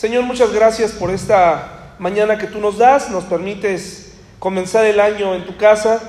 Señor, muchas gracias por esta mañana que tú nos das. Nos permites comenzar el año en tu casa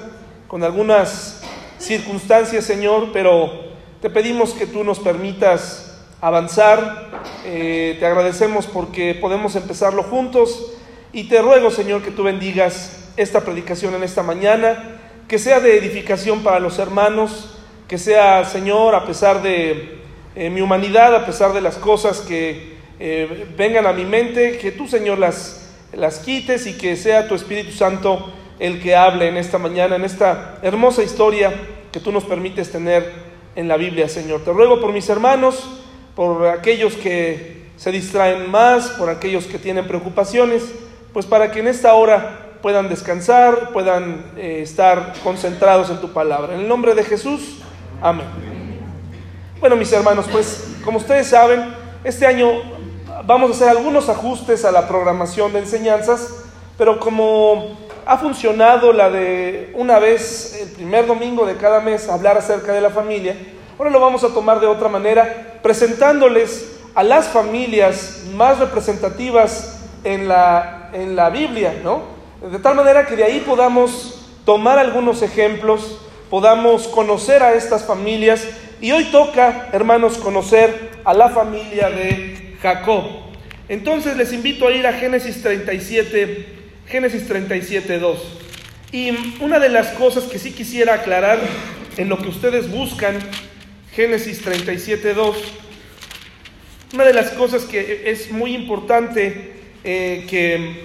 con algunas circunstancias, Señor, pero te pedimos que tú nos permitas avanzar. Eh, te agradecemos porque podemos empezarlo juntos y te ruego, Señor, que tú bendigas esta predicación en esta mañana, que sea de edificación para los hermanos, que sea, Señor, a pesar de eh, mi humanidad, a pesar de las cosas que eh, vengan a mi mente, que tú, Señor, las, las quites y que sea tu Espíritu Santo el que hable en esta mañana, en esta hermosa historia que tú nos permites tener en la Biblia, Señor. Te ruego por mis hermanos, por aquellos que se distraen más, por aquellos que tienen preocupaciones, pues para que en esta hora puedan descansar, puedan eh, estar concentrados en tu palabra. En el nombre de Jesús, amén. Bueno, mis hermanos, pues como ustedes saben, este año vamos a hacer algunos ajustes a la programación de enseñanzas, pero como ha funcionado la de una vez el primer domingo de cada mes hablar acerca de la familia, ahora lo vamos a tomar de otra manera, presentándoles a las familias más representativas en la, en la Biblia, ¿no? De tal manera que de ahí podamos tomar algunos ejemplos, podamos conocer a estas familias y hoy toca, hermanos, conocer a la familia de Jacob. Entonces les invito a ir a Génesis 37, Génesis 37, 2. Y una de las cosas que sí quisiera aclarar en lo que ustedes buscan, Génesis 37, 2, una de las cosas que es muy importante eh, que,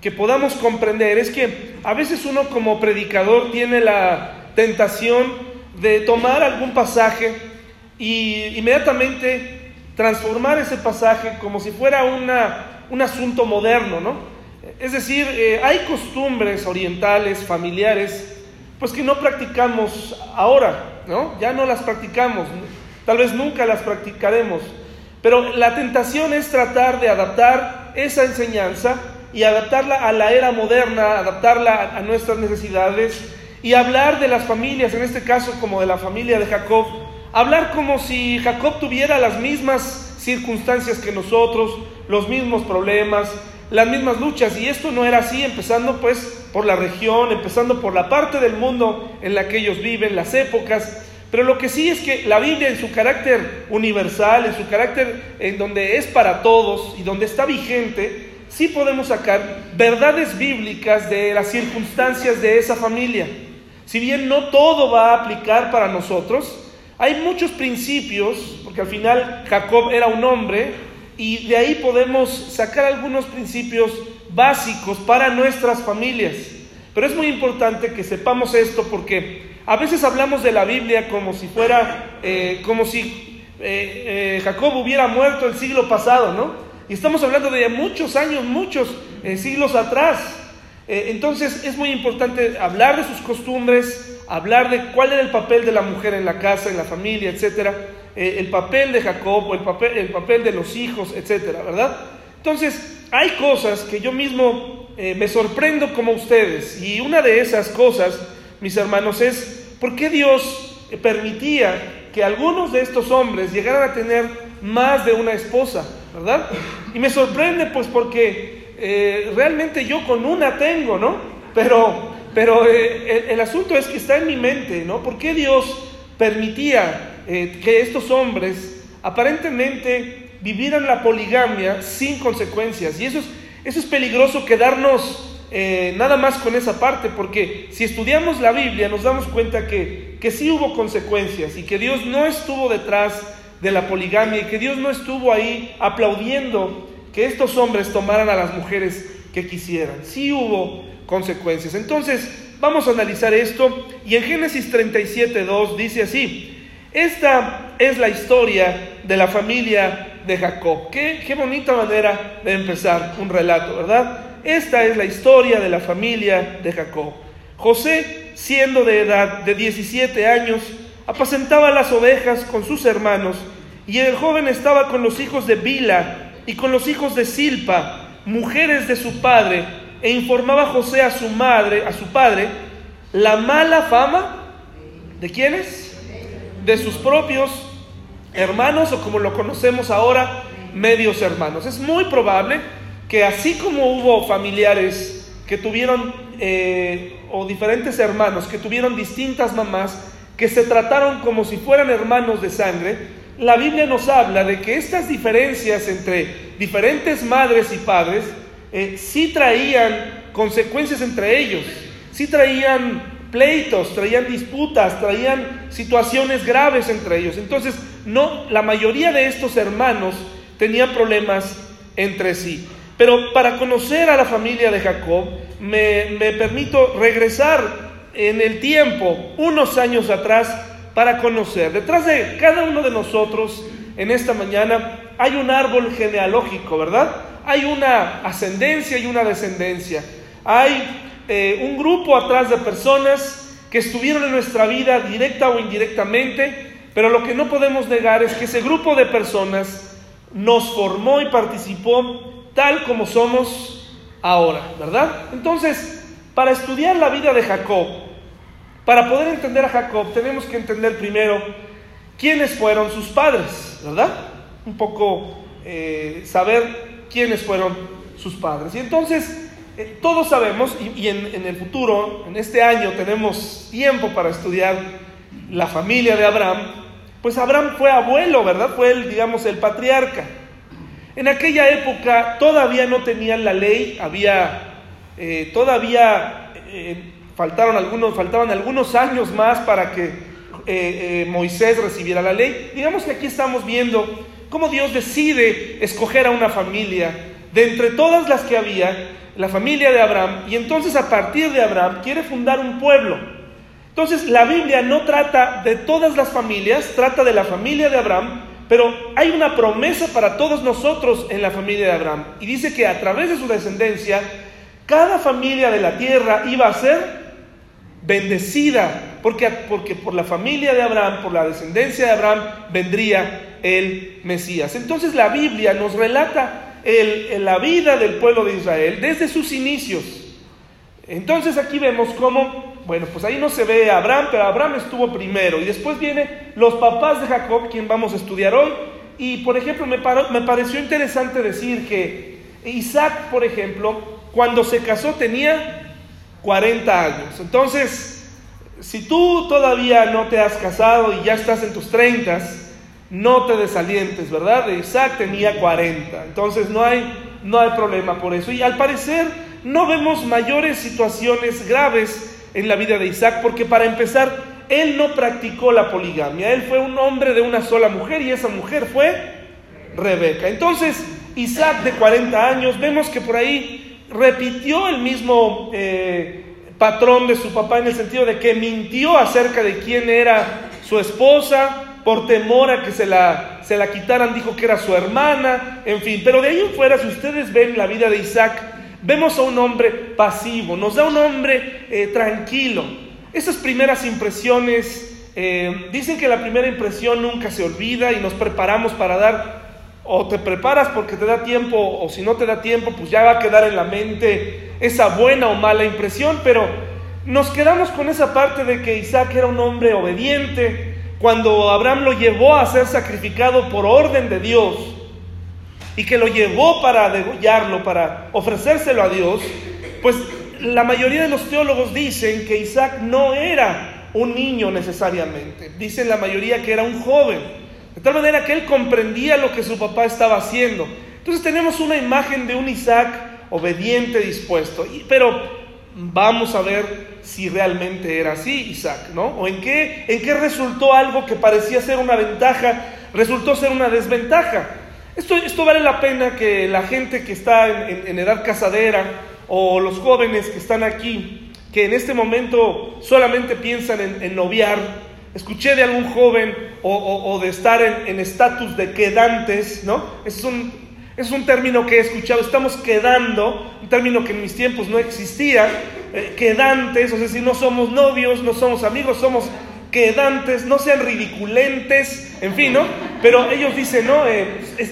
que podamos comprender es que a veces uno como predicador tiene la tentación de tomar algún pasaje y inmediatamente transformar ese pasaje como si fuera una, un asunto moderno, ¿no? Es decir, eh, hay costumbres orientales, familiares, pues que no practicamos ahora, ¿no? Ya no las practicamos, tal vez nunca las practicaremos, pero la tentación es tratar de adaptar esa enseñanza y adaptarla a la era moderna, adaptarla a nuestras necesidades y hablar de las familias, en este caso como de la familia de Jacob, hablar como si Jacob tuviera las mismas circunstancias que nosotros, los mismos problemas, las mismas luchas. Y esto no era así, empezando pues por la región, empezando por la parte del mundo en la que ellos viven, las épocas. Pero lo que sí es que la Biblia en su carácter universal, en su carácter en donde es para todos y donde está vigente, sí podemos sacar verdades bíblicas de las circunstancias de esa familia. Si bien no todo va a aplicar para nosotros, hay muchos principios, porque al final Jacob era un hombre, y de ahí podemos sacar algunos principios básicos para nuestras familias. Pero es muy importante que sepamos esto porque a veces hablamos de la Biblia como si fuera, eh, como si eh, eh, Jacob hubiera muerto el siglo pasado, ¿no? Y estamos hablando de muchos años, muchos siglos atrás. Eh, entonces es muy importante hablar de sus costumbres, hablar de cuál era el papel de la mujer en la casa, en la familia, etcétera, eh, el papel de Jacob, el papel, el papel de los hijos, etcétera, ¿verdad? Entonces hay cosas que yo mismo eh, me sorprendo como ustedes y una de esas cosas, mis hermanos, es por qué Dios permitía que algunos de estos hombres llegaran a tener más de una esposa, ¿verdad? Y me sorprende pues porque eh, realmente yo con una tengo, ¿no? Pero, pero eh, el, asunto es que está en mi mente, ¿no? ¿Por qué Dios permitía eh, que estos hombres aparentemente vivieran la poligamia sin consecuencias? Y eso es, eso es peligroso quedarnos nada más con esa parte, porque si estudiamos la Biblia nos damos cuenta que, que sí hubo consecuencias y que Dios no estuvo detrás de la poligamia y que Dios no estuvo ahí aplaudiendo que estos hombres tomaran a las mujeres que quisieran. Sí hubo consecuencias. Entonces, vamos a analizar esto y en Génesis 37, 2 dice así, esta es la historia de la familia de Jacob. Qué, qué bonita manera de empezar un relato, ¿verdad? Esta es la historia de la familia de Jacob. José, siendo de edad de 17 años, apacentaba las ovejas con sus hermanos y el joven estaba con los hijos de Bila, y con los hijos de Silpa, mujeres de su padre, e informaba José a su madre, a su padre, la mala fama de quiénes? De sus propios hermanos, o como lo conocemos ahora, medios hermanos. Es muy probable que así como hubo familiares que tuvieron, eh, o diferentes hermanos que tuvieron distintas mamás, que se trataron como si fueran hermanos de sangre, la Biblia nos habla de que estas diferencias entre diferentes madres y padres eh, sí traían consecuencias entre ellos, sí traían pleitos, traían disputas, traían situaciones graves entre ellos. Entonces, no, la mayoría de estos hermanos tenían problemas entre sí. Pero para conocer a la familia de Jacob, me, me permito regresar en el tiempo, unos años atrás, para conocer. Detrás de cada uno de nosotros, en esta mañana, hay un árbol genealógico, ¿verdad? Hay una ascendencia y una descendencia. Hay eh, un grupo atrás de personas que estuvieron en nuestra vida directa o indirectamente, pero lo que no podemos negar es que ese grupo de personas nos formó y participó tal como somos ahora, ¿verdad? Entonces, para estudiar la vida de Jacob, para poder entender a Jacob, tenemos que entender primero quiénes fueron sus padres, ¿verdad? Un poco eh, saber quiénes fueron sus padres. Y entonces, eh, todos sabemos, y, en, el futuro, en este año, tenemos tiempo para estudiar la familia de Abraham, pues Abraham fue abuelo, ¿verdad? Fue el, digamos, el patriarca. En aquella época todavía no tenían la ley, había eh, todavía faltaron algunos, faltaban algunos años más para que eh, eh, Moisés recibiera la ley. Digamos que aquí estamos viendo cómo Dios decide escoger a una familia de entre todas las que había, la familia de Abraham, y entonces a partir de Abraham quiere fundar un pueblo. Entonces la Biblia no trata de todas las familias, trata de la familia de Abraham, pero hay una promesa para todos nosotros en la familia de Abraham. Y dice que a través de su descendencia, cada familia de la tierra iba a ser bendecida, porque, porque por la familia de Abraham, por la descendencia de Abraham, vendría el Mesías. Entonces la Biblia nos relata el, la vida del pueblo de Israel desde sus inicios. Entonces aquí vemos cómo, bueno, pues ahí no se ve Abraham, pero Abraham estuvo primero. Y después vienen los papás de Jacob, quien vamos a estudiar hoy. Y por ejemplo, me pareció interesante decir que Isaac, por ejemplo, cuando se casó tenía 40 años. Entonces, si tú todavía no te has casado y ya estás en tus 30, no te desalientes, ¿verdad? Isaac tenía 40, entonces no hay, no hay problema por eso. Y al parecer no vemos mayores situaciones graves en la vida de Isaac, porque para empezar, él no practicó la poligamia, él fue un hombre de una sola mujer y esa mujer fue Rebeca. Entonces, Isaac de 40 años, vemos que por ahí repitió el mismo eh, patrón de su papá en el sentido de que mintió acerca de quién era su esposa, por temor a que se la, se la quitaran, dijo que era su hermana, en fin. Pero de ahí en fuera, si ustedes ven la vida de Isaac, vemos a un hombre pasivo, nos da un hombre eh, tranquilo. Esas primeras impresiones, eh, dicen que la primera impresión nunca se olvida y nos preparamos para dar o te preparas porque te da tiempo, o si no te da tiempo, pues ya va a quedar en la mente esa buena o mala impresión, pero nos quedamos con esa parte de que Isaac era un hombre obediente, cuando Abraham lo llevó a ser sacrificado por orden de Dios, y que lo llevó para degollarlo, para ofrecérselo a Dios, pues la mayoría de los teólogos dicen que Isaac no era un niño necesariamente, dicen la mayoría que era un joven. De tal manera que él comprendía lo que su papá estaba haciendo. Entonces tenemos una imagen de un Isaac obediente, dispuesto. pero vamos a ver si realmente era así Isaac, ¿no? O en qué, en qué resultó algo que parecía ser una ventaja, resultó ser una desventaja. Esto, esto vale la pena que la gente que está en, edad casadera o los jóvenes que están aquí, que en este momento solamente piensan en, en noviar, Escuché de algún joven o, de estar en estatus de quedantes, ¿no? Es un, es un término que he escuchado, estamos quedando, un término que en mis tiempos no existía, eh, quedantes, o sea, si no somos novios, no somos amigos, somos quedantes, no sean ridiculentes, en fin, ¿no? Pero ellos dicen, no, eh,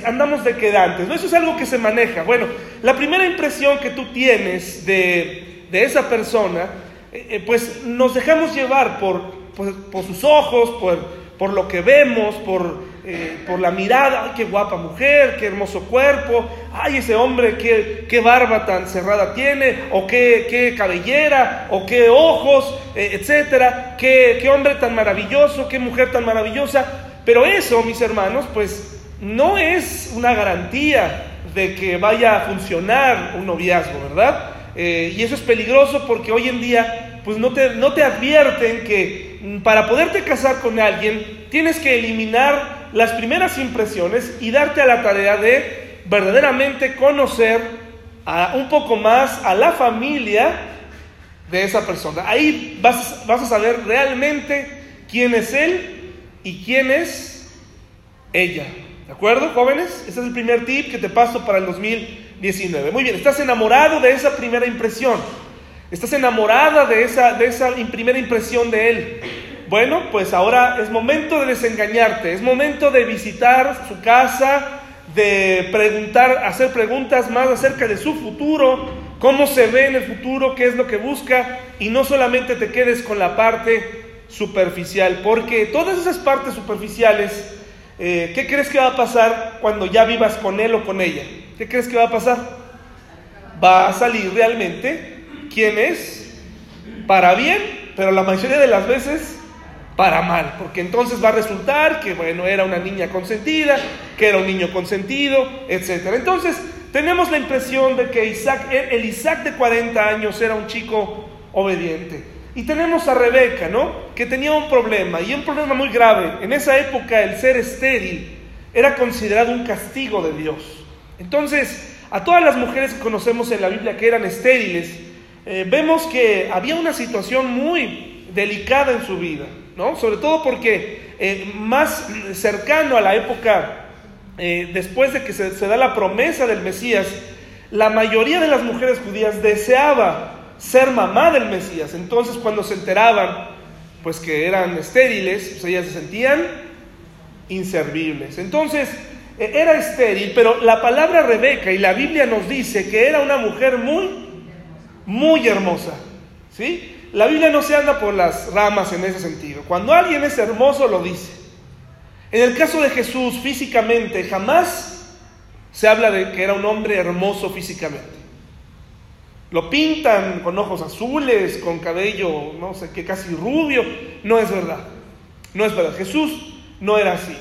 andamos de quedantes, ¿no? Eso es algo que se maneja. Bueno, la primera impresión que tú tienes de, de esa persona, eh, pues nos dejamos llevar por, por, sus ojos, por, por, lo que vemos, por eh, por la mirada, ay, qué guapa mujer, qué hermoso cuerpo, ay, ese hombre, qué, qué barba tan cerrada tiene, o qué, qué cabellera, o qué ojos, eh, etcétera, qué, qué hombre tan maravilloso, qué mujer tan maravillosa. Pero eso, mis hermanos, pues no es una garantía de que vaya a funcionar un noviazgo, ¿verdad? Eh, y eso es peligroso porque hoy en día, pues no te, no te advierten que para poderte casar con alguien tienes que eliminar las primeras impresiones y darte a la tarea de verdaderamente conocer un poco más a la familia de esa persona. Ahí vas, vas a saber realmente quién es él y quién es ella. ¿De acuerdo, jóvenes? Ese es el primer tip que te paso para el 2019. Muy bien, estás enamorado de esa primera impresión. Estás enamorada de esa, de esa primera impresión de él. Bueno, pues ahora es momento de desengañarte, es momento de visitar su casa, de preguntar, hacer preguntas más acerca de su futuro, cómo se ve en el futuro, qué es lo que busca, y no solamente te quedes con la parte superficial, porque todas esas partes superficiales eh, ¿qué crees que va a pasar cuando ya vivas con él o con ella? ¿Qué crees que va a pasar? Va a salir realmente quién es para bien, pero la mayoría de las veces para mal, porque entonces va a resultar que, bueno, era una niña consentida, que era un niño consentido, etc. Entonces, tenemos la impresión de que Isaac, el Isaac de 40 años era un chico obediente. Y tenemos a Rebeca, ¿no? Que tenía un problema, y un problema muy grave. En esa época el ser estéril era considerado un castigo de Dios. Entonces, a todas las mujeres que conocemos en la Biblia que eran estériles, eh, vemos que había una situación muy delicada en su vida, ¿no? Sobre todo porque eh, más cercano a la época, eh, después de que se, da la promesa del Mesías, la mayoría de las mujeres judías deseaba ser mamá del Mesías. Entonces cuando se enteraban, pues que eran estériles, pues ellas se sentían inservibles. Entonces, era estéril, pero la palabra Rebeca y la Biblia nos dice que era una mujer muy, muy hermosa. ¿Sí? La Biblia no se anda por las ramas en ese sentido. Cuando alguien es hermoso, lo dice. En el caso de Jesús, físicamente, jamás se habla de que era un hombre hermoso físicamente. Lo pintan con ojos azules, con cabello, no sé qué, casi rubio. No es verdad. No es verdad. Jesús no era así.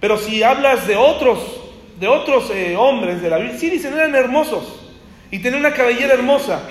Pero si hablas de otros, de otros eh, hombres de la Biblia, sí dicen eran hermosos y tenían una cabellera hermosa.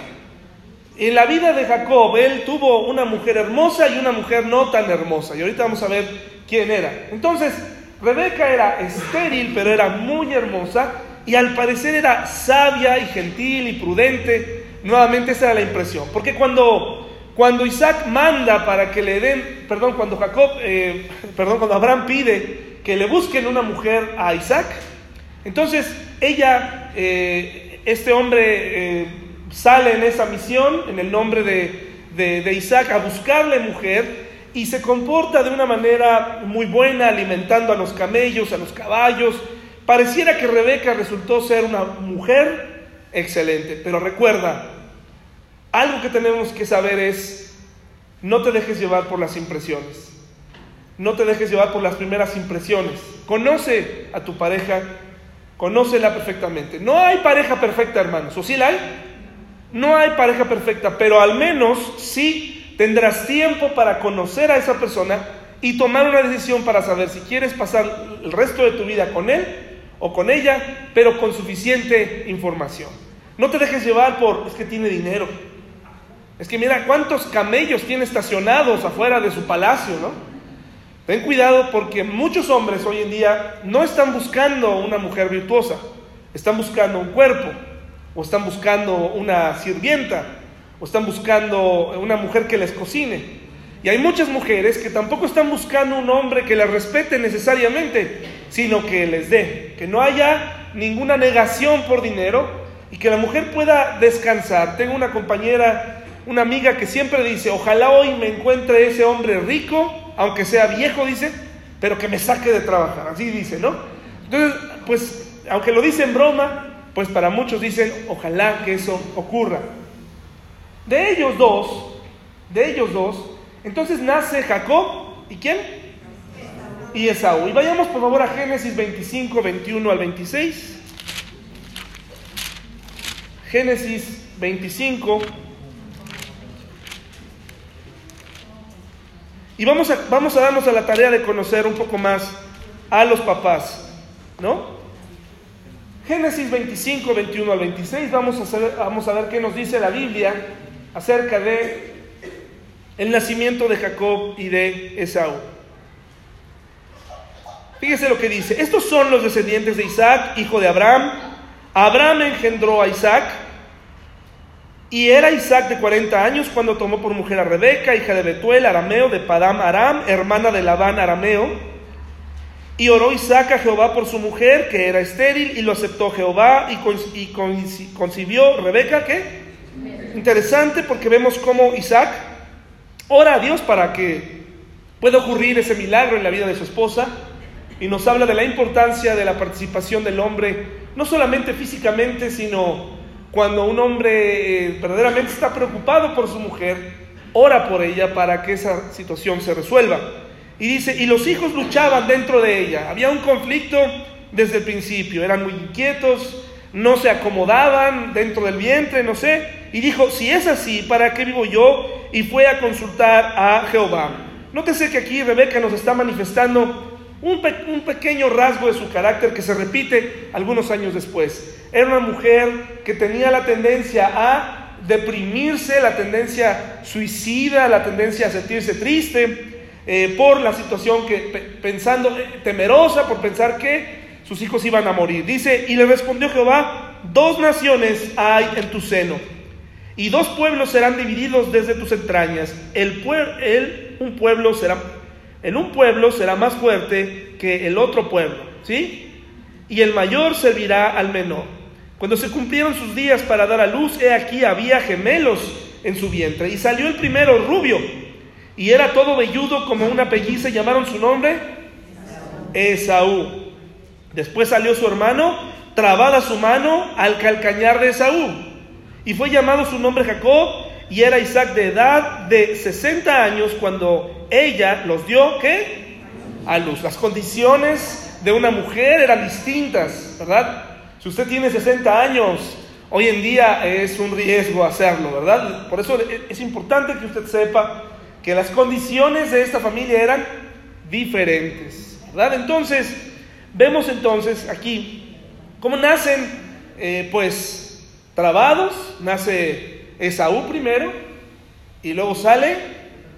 En la vida de Jacob, él tuvo una mujer hermosa y una mujer no tan hermosa. Y ahorita vamos a ver quién era. Entonces, Rebeca era estéril, pero era muy hermosa y al parecer era sabia y gentil y prudente. Nuevamente esa era la impresión. Porque cuando, cuando Isaac manda para que le den, perdón, cuando Jacob, eh, perdón, cuando Abraham pide que le busquen una mujer a Isaac, entonces ella, eh, este hombre eh, sale en esa misión, en el nombre de, de, Isaac, a buscarle mujer y se comporta de una manera muy buena, alimentando a los camellos, a los caballos. Pareciera que Rebeca resultó ser una mujer excelente. Pero recuerda, algo que tenemos que saber es, no te dejes llevar por las impresiones. No te dejes llevar por las primeras impresiones. Conoce a tu pareja, conócela perfectamente. No hay pareja perfecta, hermanos. ¿O sí la hay? No hay pareja perfecta, pero al menos sí tendrás tiempo para conocer a esa persona y tomar una decisión para saber si quieres pasar el resto de tu vida con él o con ella, pero con suficiente información. No te dejes llevar por, es que tiene dinero. Es que mira cuántos camellos tiene estacionados afuera de su palacio, ¿no? Ten cuidado porque muchos hombres hoy en día no están buscando una mujer virtuosa, están buscando un cuerpo, o están buscando una sirvienta, o están buscando una mujer que les cocine. Y hay muchas mujeres que tampoco están buscando un hombre que las respete necesariamente, sino que les dé, que no haya ninguna negación por dinero y que la mujer pueda descansar. Tengo una compañera, una amiga que siempre dice, ojalá hoy me encuentre ese hombre rico, aunque sea viejo, dice, pero que me saque de trabajar. Así dice, ¿no? Entonces, pues, aunque lo dice en broma, pues para muchos dicen, ojalá que eso ocurra. De ellos dos, de ellos dos, entonces nace Jacob, ¿y quién? y Esaú. Y vayamos por favor a Génesis 25, 21 al 26. Génesis 25. Y vamos a, vamos a darnos a la tarea de conocer un poco más a los papás, ¿no? Génesis 25, 21 al 26, vamos a, vamos a ver qué nos dice la Biblia acerca de el nacimiento de Jacob y de Esaú. Fíjese lo que dice. Estos son los descendientes de Isaac, hijo de Abraham. Abraham engendró a Isaac. Y era Isaac de 40 años cuando tomó por mujer a Rebeca, hija de Betuel, arameo, de Padam Aram, hermana de Labán arameo. Y oró Isaac a Jehová por su mujer, que era estéril, y lo aceptó Jehová, y, concibió Rebeca, ¿qué? Interesante porque vemos cómo Isaac ora a Dios para que pueda ocurrir ese milagro en la vida de su esposa y nos habla de la importancia de la participación del hombre, no solamente físicamente, sino cuando un hombre eh, verdaderamente está preocupado por su mujer, ora por ella para que esa situación se resuelva. Y dice, y los hijos luchaban dentro de ella, había un conflicto desde el principio, eran muy inquietos, no se acomodaban dentro del vientre, no sé, y dijo, si es así, ¿para qué vivo yo? Y fue a consultar a Jehová. Nótese que aquí Rebeca nos está manifestando un, pequeño rasgo de su carácter que se repite algunos años después. Era una mujer que tenía la tendencia a deprimirse, la tendencia suicida, la tendencia a sentirse triste eh, por la situación que, pensando, eh, temerosa por pensar que sus hijos iban a morir. Dice, y le respondió Jehová, dos naciones hay en tu seno, y dos pueblos serán divididos desde tus entrañas. El, el un pueblo será en un pueblo será más fuerte que el otro pueblo, ¿sí? Y el mayor servirá al menor. Cuando se cumplieron sus días para dar a luz, he aquí había gemelos en su vientre. Y salió el primero rubio, y era todo velludo como una pelliza, llamaron su nombre Esaú. Después salió su hermano, trabada su mano al calcañar de Esaú. Y fue llamado su nombre Jacob, y era Isaac de edad de 60 años cuando ella los dio, ¿qué? A luz. Las condiciones de una mujer eran distintas, ¿verdad? Si usted tiene 60 años, hoy en día es un riesgo hacerlo, ¿verdad? Por eso es importante que usted sepa que las condiciones de esta familia eran diferentes, ¿verdad? Entonces, vemos entonces aquí cómo nacen, eh, pues, trabados, nace Esaú primero y luego sale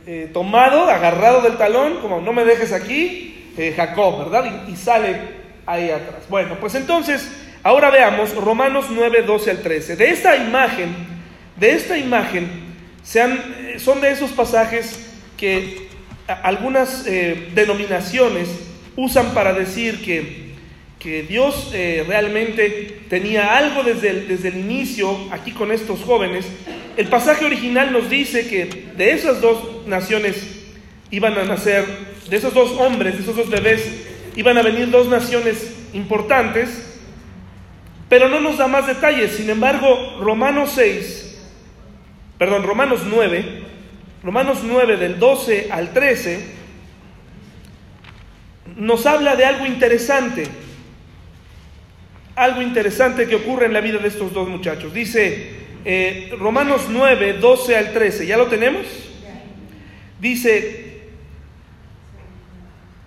eh, tomado, agarrado del talón, como no me dejes aquí, eh, Jacob, ¿verdad? Y, sale ahí atrás. Bueno, pues entonces, ahora veamos Romanos 9, 12 al 13. De esta imagen, de esta imagen, sean, eh, son de esos pasajes que algunas denominaciones usan para decir que que Dios eh, realmente tenía algo desde el, desde el inicio aquí con estos jóvenes. El pasaje original nos dice que de esas dos naciones iban a nacer, de esos dos hombres, de esos dos bebés, iban a venir dos naciones importantes, pero no nos da más detalles. Sin embargo, Romanos 6, perdón, Romanos 9, Romanos 9 del 12 al 13, nos habla de algo interesante algo interesante que ocurre en la vida de estos dos muchachos. Dice eh, Romanos 9, 12 al 13, ¿ya lo tenemos? Dice,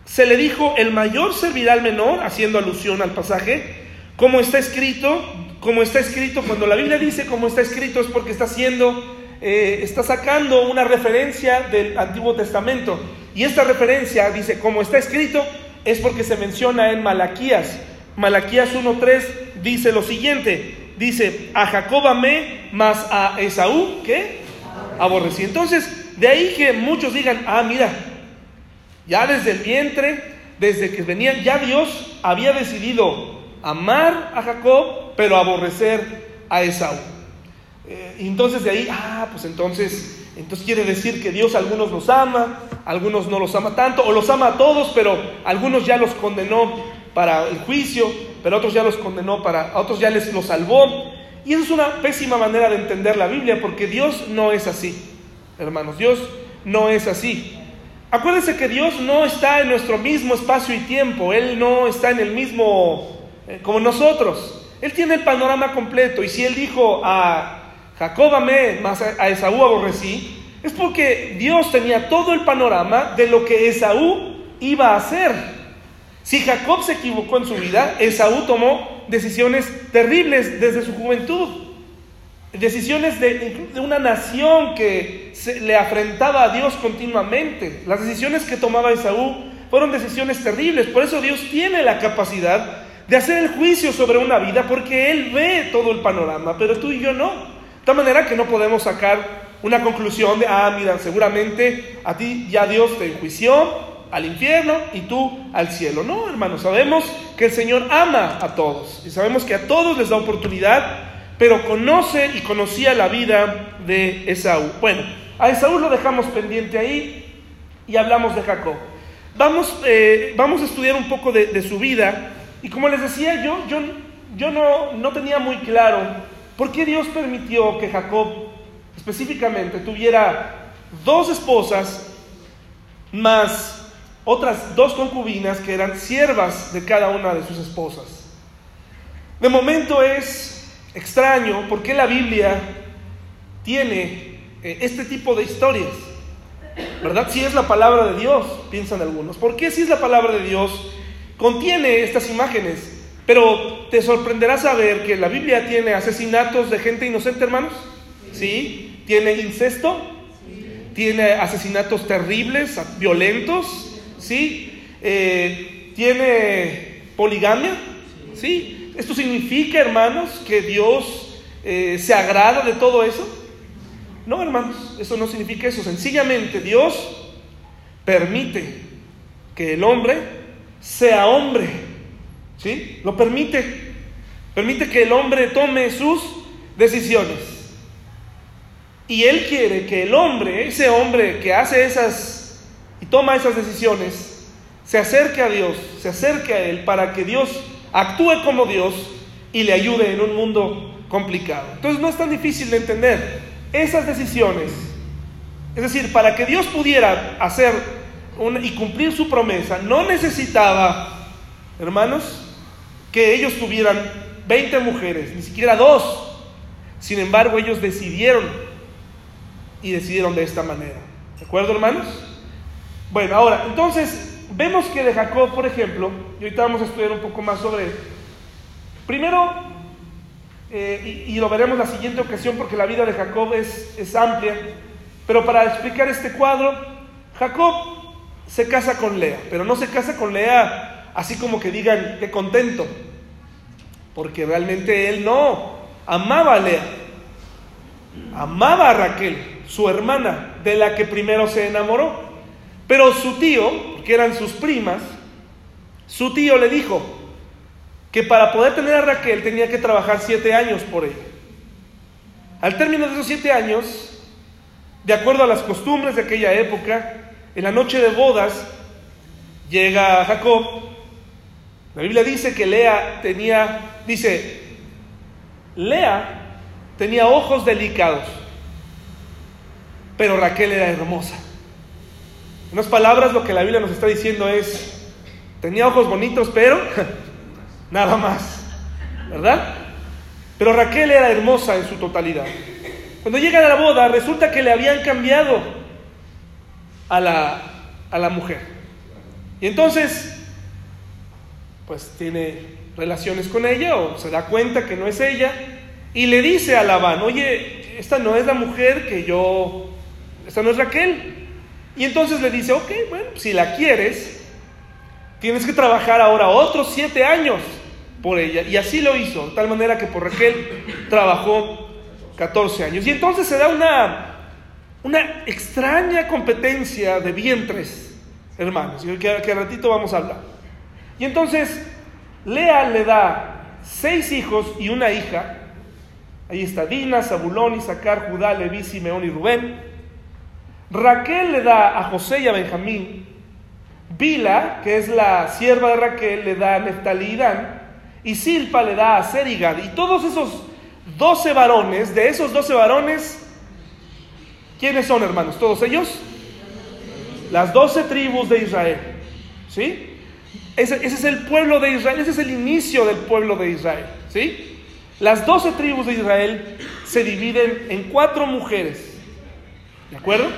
se le dijo, el mayor servirá al menor, haciendo alusión al pasaje, como está escrito, como está escrito, cuando la Biblia dice como está escrito es porque está haciendo, eh, está sacando una referencia del Antiguo Testamento. Y esta referencia dice, como está escrito, es porque se menciona en Malaquías Malaquías 1.3 dice lo siguiente, dice, a Jacob amé, mas a Esaú, ¿qué? Aborrecí. Entonces, de ahí que muchos digan, ah, mira, ya desde el vientre, desde que venían, ya Dios había decidido amar a Jacob, pero aborrecer a Esaú. Eh, y entonces de ahí, ah, pues entonces, entonces quiere decir que Dios algunos los ama, algunos no los ama tanto, o los ama a todos, pero algunos ya los condenó para el juicio, pero a otros ya los condenó, para, a otros ya les los salvó. Y esa es una pésima manera de entender la Biblia, porque Dios no es así, hermanos, Dios no es así. Acuérdense que Dios no está en nuestro mismo espacio y tiempo, Él no está en el mismo eh, como nosotros. Él tiene el panorama completo y si Él dijo a Jacob amé, más a Esaú aborrecí, es porque Dios tenía todo el panorama de lo que Esaú iba a hacer. Si Jacob se equivocó en su vida, Esaú tomó decisiones terribles desde su juventud. Decisiones de, una nación que se, le afrentaba a Dios continuamente. Las decisiones que tomaba Esaú fueron decisiones terribles. Por eso Dios tiene la capacidad de hacer el juicio sobre una vida porque Él ve todo el panorama, pero tú y yo no. De tal manera que no podemos sacar una conclusión de, ah, mira, seguramente a ti ya Dios te enjuició al infierno y tú al cielo. No, hermanos, sabemos que el Señor ama a todos y sabemos que a todos les da oportunidad pero conoce y conocía la vida de Esaú. Bueno, a Esaú lo dejamos pendiente ahí y hablamos de Jacob. Vamos, eh, vamos a estudiar un poco de, su vida y como les decía yo, yo, yo no, no tenía muy claro por qué Dios permitió que Jacob específicamente tuviera dos esposas más otras dos concubinas que eran siervas de cada una de sus esposas. De momento es extraño por qué la Biblia tiene eh, este tipo de historias. ¿Verdad? Si es la palabra de Dios, piensan algunos. ¿Por qué si es la palabra de Dios contiene estas imágenes? Pero te sorprenderá saber que la Biblia tiene asesinatos de gente inocente, hermanos. ¿Sí? ¿Tiene incesto? ¿Tiene asesinatos terribles, violentos? ¿Sí? Eh, ¿Tiene poligamia? ¿Sí? ¿Esto significa, hermanos, que Dios eh, se agrada de todo eso? No, hermanos, eso no significa eso. Sencillamente Dios permite que el hombre sea hombre. ¿Sí? Lo permite. Permite que el hombre tome sus decisiones. Y Él quiere que el hombre, ese hombre que hace esas y toma esas decisiones, se acerque a Dios, se acerque a Él para que Dios actúe como Dios y le ayude en un mundo complicado. Entonces no es tan difícil de entender esas decisiones. Es decir, para que Dios pudiera hacer y cumplir su promesa, no necesitaba, hermanos, que ellos tuvieran 20 mujeres, ni siquiera dos. Sin embargo, ellos decidieron y decidieron de esta manera. ¿De acuerdo, hermanos? Bueno, ahora, entonces, Vemos que de Jacob, por ejemplo, y ahorita vamos a estudiar un poco más sobre él. Primero, eh, y, lo veremos la siguiente ocasión porque la vida de Jacob es, es amplia, pero para explicar este cuadro, Jacob se casa con Lea, pero no se casa con Lea así como que digan que contento, porque realmente él no amaba a Lea, amaba a Raquel, su hermana, de la que primero se enamoró. Pero su tío, que eran sus primas, su tío le dijo que para poder tener a Raquel tenía que trabajar siete años por ella. Al término de esos siete años, de acuerdo a las costumbres de aquella época, en la noche de bodas llega Jacob. La Biblia dice que Lea tenía, dice, Lea tenía ojos delicados, pero Raquel era hermosa. En unas palabras, lo que la Biblia nos está diciendo es, tenía ojos bonitos, pero nada más, ¿verdad? Pero Raquel era hermosa en su totalidad. Cuando llega a la boda, resulta que le habían cambiado a la, a la mujer. Y entonces, pues tiene relaciones con ella o se da cuenta que no es ella y le dice a Labán, oye, esta no es la mujer que yo, esta no es Raquel. Y entonces le dice, ok, bueno, si la quieres, tienes que trabajar ahora otros siete años por ella. Y así lo hizo, de tal manera que por Raquel trabajó 14 años. Y entonces se da una, una extraña competencia de vientres, hermanos, que, que ratito vamos a hablar. Y entonces Lea le da seis hijos y una hija. Ahí está Dina, Zabulón, Isaacar, Judá, Leví, Simeón y Rubén. Raquel le da a José y a Benjamín. Bila, que es la sierva de Raquel, le da a Neftalí y Dan. Y Silpa le da a Serigad. Y todos esos doce varones, de esos doce varones, ¿quiénes son hermanos? ¿Todos ellos? las doce tribus de Israel. ¿Sí? Ese, ese, es el pueblo de Israel, ese es el inicio del pueblo de Israel. ¿Sí? Las doce tribus de Israel se dividen en cuatro mujeres. ¿De acuerdo?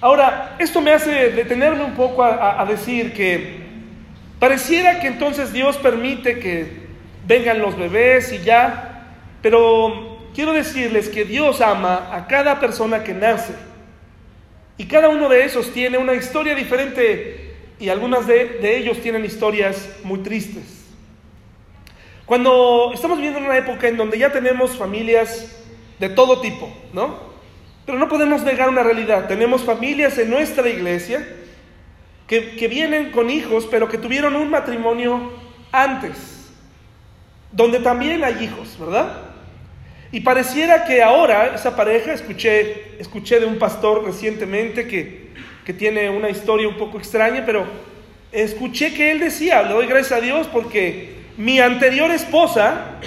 Ahora, esto me hace detenerme un poco a, a decir que pareciera que entonces Dios permite que vengan los bebés y ya, pero quiero decirles que Dios ama a cada persona que nace. Y cada uno de esos tiene una historia diferente y algunas de, de ellos tienen historias muy tristes. Cuando estamos viviendo en una época en donde ya tenemos familias de todo tipo, ¿no? Pero no podemos negar una realidad. Tenemos familias en nuestra iglesia que, que vienen con hijos, pero que tuvieron un matrimonio antes, donde también hay hijos, ¿verdad? Y pareciera que ahora esa pareja, escuché, escuché de un pastor recientemente que, que tiene una historia un poco extraña, pero escuché que él decía, le doy gracias a Dios porque mi anterior esposa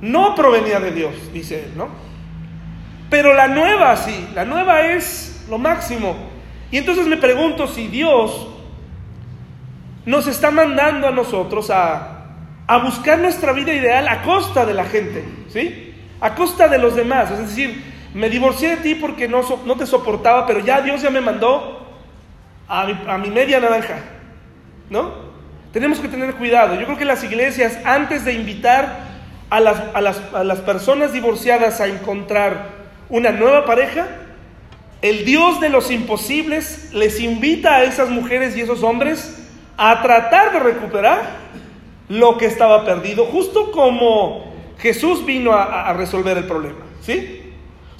no provenía de Dios, dice él, ¿no? Pero la nueva sí, la nueva es lo máximo. Y entonces me pregunto si Dios nos está mandando a nosotros a, a buscar nuestra vida ideal a costa de la gente, ¿sí? A costa de los demás. Es decir, me divorcié de ti porque no, no te soportaba, pero ya Dios ya me mandó a mi, a mi media naranja, ¿no? Tenemos que tener cuidado. Yo creo que las iglesias, antes de invitar a las, a las, a las personas divorciadas a encontrar una nueva pareja, el Dios de los imposibles les invita a esas mujeres y esos hombres a tratar de recuperar lo que estaba perdido, justo como Jesús vino a, resolver el problema, ¿sí?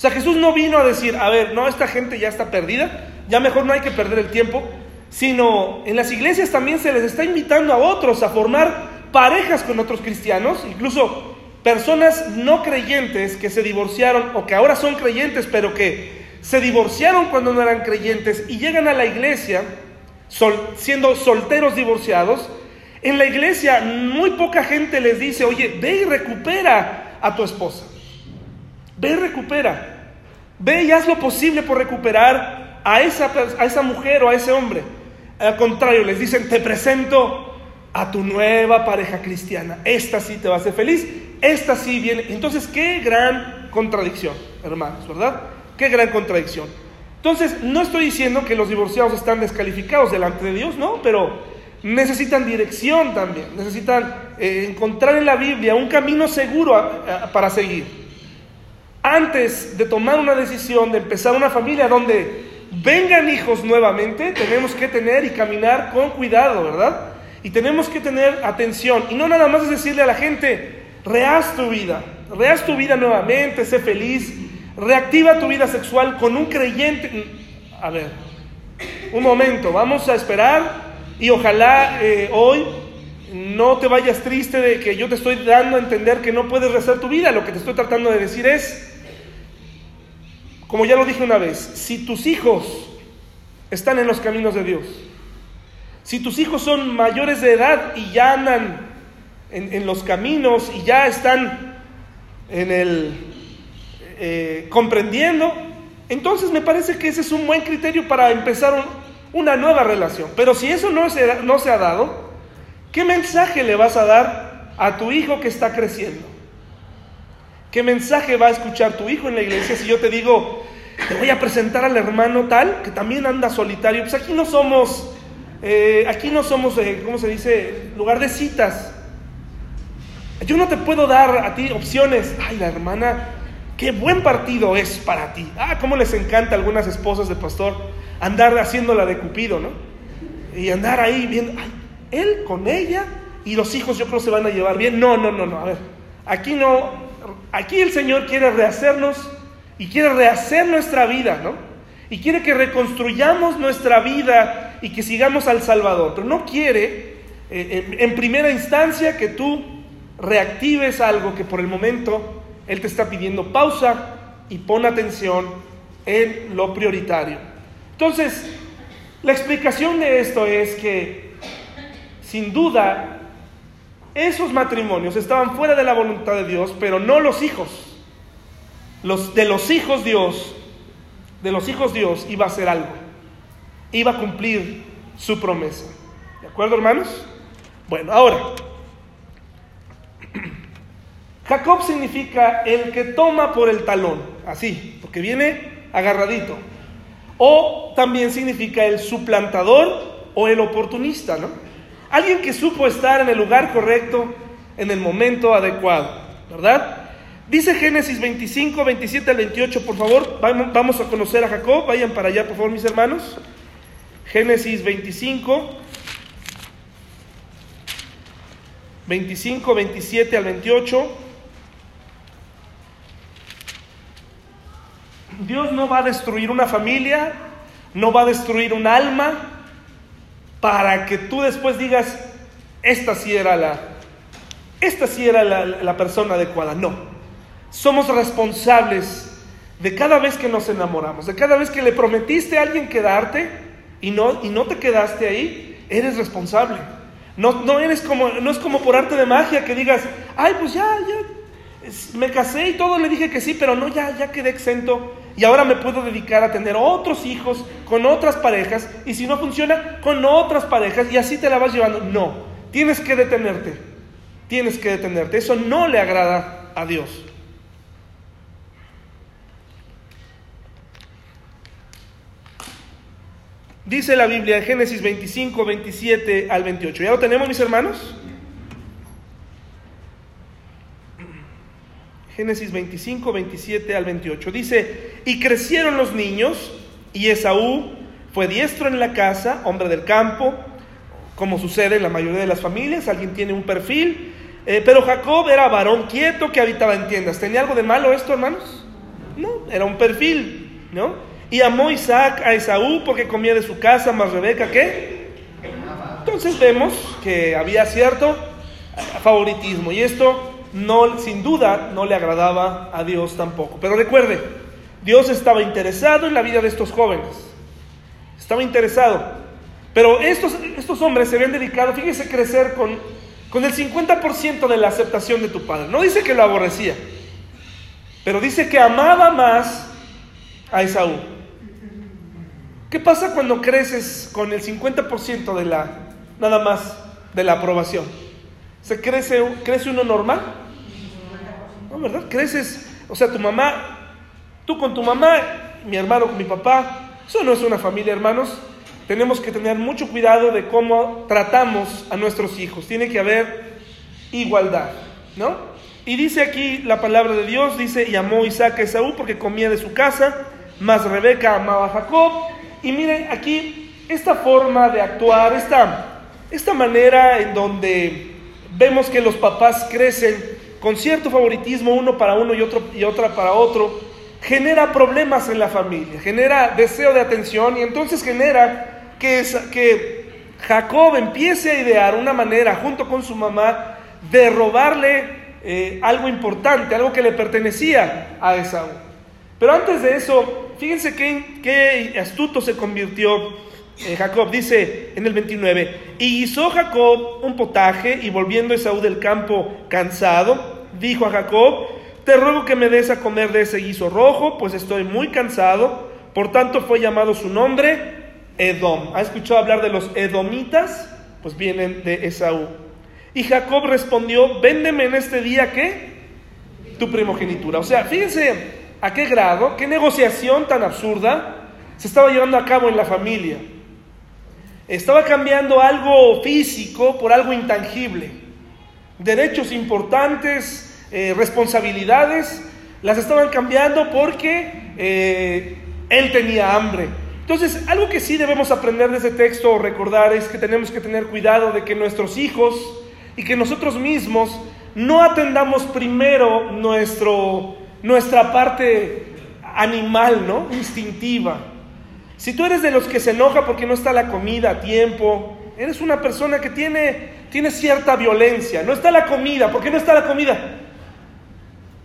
Sea, Jesús no vino a decir, a ver, no, esta gente ya está perdida, ya mejor no hay que perder el tiempo, sino en las iglesias también se les está invitando a otros a formar parejas con otros cristianos, incluso personas no creyentes que se divorciaron o que ahora son creyentes, pero que se divorciaron cuando no eran creyentes y llegan a la iglesia siendo solteros divorciados, en la iglesia muy poca gente les dice, oye, ve y recupera a tu esposa. Ve y recupera. Ve y haz lo posible por recuperar a esa, a esa mujer o a ese hombre. Al contrario, les dicen, te presento a tu nueva pareja cristiana. Esta sí te va a hacer feliz esta sí viene. Entonces, qué gran contradicción, hermanos, ¿verdad? Qué gran contradicción. Entonces, no estoy diciendo que los divorciados están descalificados delante de Dios, no, pero necesitan dirección también, necesitan eh, encontrar en la Biblia un camino seguro para seguir. Antes de tomar una decisión, de empezar una familia donde vengan hijos nuevamente, tenemos que tener y caminar con cuidado, ¿verdad? Y tenemos que tener atención. Y no nada más es decirle a la gente, Rehaz tu vida, rehaz tu vida nuevamente, sé feliz, reactiva tu vida sexual con un creyente. A ver, un momento, vamos a esperar y ojalá eh, hoy no te vayas triste de que yo te estoy dando a entender que no puedes rezar tu vida. Lo que te estoy tratando de decir es, como ya lo dije una vez, si tus hijos están en los caminos de Dios, si tus hijos son mayores de edad y ya andan en, los caminos y ya están en el eh, comprendiendo, entonces me parece que ese es un buen criterio para empezar una nueva relación. Pero si eso no se, no se ha dado, ¿qué mensaje le vas a dar a tu hijo que está creciendo? ¿Qué mensaje va a escuchar tu hijo en la iglesia si yo te digo, te voy a presentar al hermano tal que también anda solitario? Pues aquí no somos, eh, aquí no somos, eh, ¿cómo se dice? Lugar de citas. Yo no te puedo dar a ti opciones. Ay, la hermana, qué buen partido es para ti. Ah, cómo les encanta a algunas esposas de pastor andar haciéndola de cupido, ¿no? Y andar ahí viendo, ay, él con ella y los hijos yo creo se van a llevar bien. No, no, no, no. A ver, aquí no, aquí el Señor quiere rehacernos y quiere rehacer nuestra vida, ¿no? Y quiere que reconstruyamos nuestra vida y que sigamos al Salvador. Pero no quiere, eh, en primera instancia, que tú reactives algo que por el momento Él te está pidiendo pausa y pon atención en lo prioritario. Entonces, la explicación de esto es que, sin duda, esos matrimonios estaban fuera de la voluntad de Dios, pero no los hijos. Los, de los hijos Dios de los hijos Dios iba a hacer algo, iba a cumplir su promesa. ¿De acuerdo, hermanos? Bueno, ahora, Jacob significa el que toma por el talón, así, porque viene agarradito. O también significa el suplantador o el oportunista, ¿no? Alguien que supo estar en el lugar correcto en el momento adecuado, ¿verdad? Dice Génesis 25, 27 al 28, por favor, vamos a conocer a Jacob, vayan para allá, por favor, mis hermanos. Génesis 25, 25, 27 al 28. Dios no va a destruir una familia, no va a destruir un alma para que tú después digas, esta sí era la, esta sí era la, la persona adecuada. No, somos responsables de cada vez que nos enamoramos, de cada vez que le prometiste a alguien quedarte y no, y no te quedaste ahí, eres responsable. No, no, eres como, no es como por arte de magia que digas, ay, pues ya, ya, me casé y todo le dije que sí, pero no, ya, ya quedé exento y ahora me puedo dedicar a tener otros hijos con otras parejas y si no funciona, con otras parejas y así te la vas llevando. No, tienes que detenerte, tienes que detenerte. Eso no le agrada a Dios. Dice la Biblia en Génesis 25, 27 al 28. ¿Ya lo tenemos, mis hermanos? Génesis 25, 27 al 28. Dice, y crecieron los niños, y Esaú fue diestro en la casa, hombre del campo, como sucede en la mayoría de las familias, alguien tiene un perfil, eh, pero Jacob era varón quieto que habitaba en tiendas. ¿Tenía algo de malo esto, hermanos? No, era un perfil, ¿no? Y amó Isaac a Esaú porque comía de su casa, más Rebeca, ¿qué? Entonces vemos que había cierto favoritismo, y esto no, sin duda no le agradaba a Dios tampoco. Pero recuerde, Dios estaba interesado en la vida de estos jóvenes. Estaba interesado. Pero estos, estos hombres se habían dedicado, fíjese, crecer con, con el 50% de la aceptación de tu padre. No dice que lo aborrecía, pero dice que amaba más a Esaú. ¿Qué pasa cuando creces con el 50% de la, nada más, de la aprobación? ¿Se crece, crece uno normal? No, ¿verdad? Creces, o sea, tu mamá, tú con tu mamá, mi hermano con mi papá, eso no es una familia, hermanos. Tenemos que tener mucho cuidado de cómo tratamos a nuestros hijos. Tiene que haber igualdad, ¿no? Y dice aquí la palabra de Dios, dice, y amó Isaac a Esaú porque comía de su casa, más Rebeca amaba a Jacob. Y miren aquí esta forma de actuar, esta, esta manera en donde vemos que los papás crecen con cierto favoritismo uno para uno y, otro, y otra para otro, genera problemas en la familia, genera deseo de atención y entonces genera que, Jacob empiece a idear una manera junto con su mamá de robarle eh, algo importante, algo que le pertenecía a Esaú. Pero antes de eso, fíjense qué, qué astuto se convirtió Jacob. Dice en el 29, y hizo Jacob un potaje y volviendo Esaú del campo cansado, dijo a Jacob, te ruego que me des a comer de ese guiso rojo, pues estoy muy cansado. Por tanto fue llamado su nombre Edom. ¿Ha escuchado hablar de los edomitas? Pues vienen de Esaú. Y Jacob respondió, véndeme en este día qué? Tu primogenitura. O sea, fíjense a qué grado, qué negociación tan absurda se estaba llevando a cabo en la familia. Estaba cambiando algo físico por algo intangible. Derechos importantes, eh, responsabilidades, las estaban cambiando porque eh, él tenía hambre. Entonces, algo que sí debemos aprender de ese texto o recordar es que tenemos que tener cuidado de que nuestros hijos y que nosotros mismos no atendamos primero nuestro, nuestra parte animal, ¿no? Instintiva. Si tú eres de los que se enoja porque no está la comida a tiempo, eres una persona que tiene, tiene cierta violencia. No está la comida, ¿por qué no está la comida?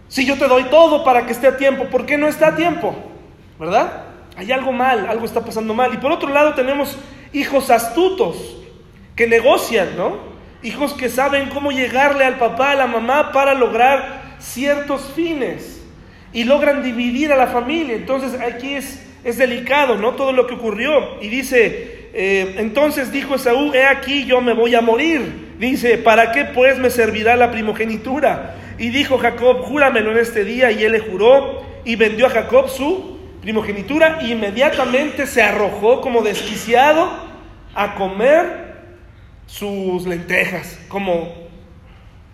Si yo te doy todo para que esté a tiempo, ¿por qué no está a tiempo? ¿Verdad? Hay algo mal, algo está pasando mal. Y por otro lado tenemos hijos astutos que negocian, ¿no? Hijos que saben cómo llegarle al papá, a la mamá para lograr ciertos fines y logran dividir a la familia. Entonces aquí es es delicado, ¿no? Todo lo que ocurrió. Y dice, eh, entonces dijo Esaú, he aquí yo me voy a morir. Dice, ¿para qué pues me servirá la primogenitura? Y dijo Jacob, júramelo en este día. Y él le juró y vendió a Jacob su primogenitura. E inmediatamente se arrojó como desquiciado a comer sus lentejas, como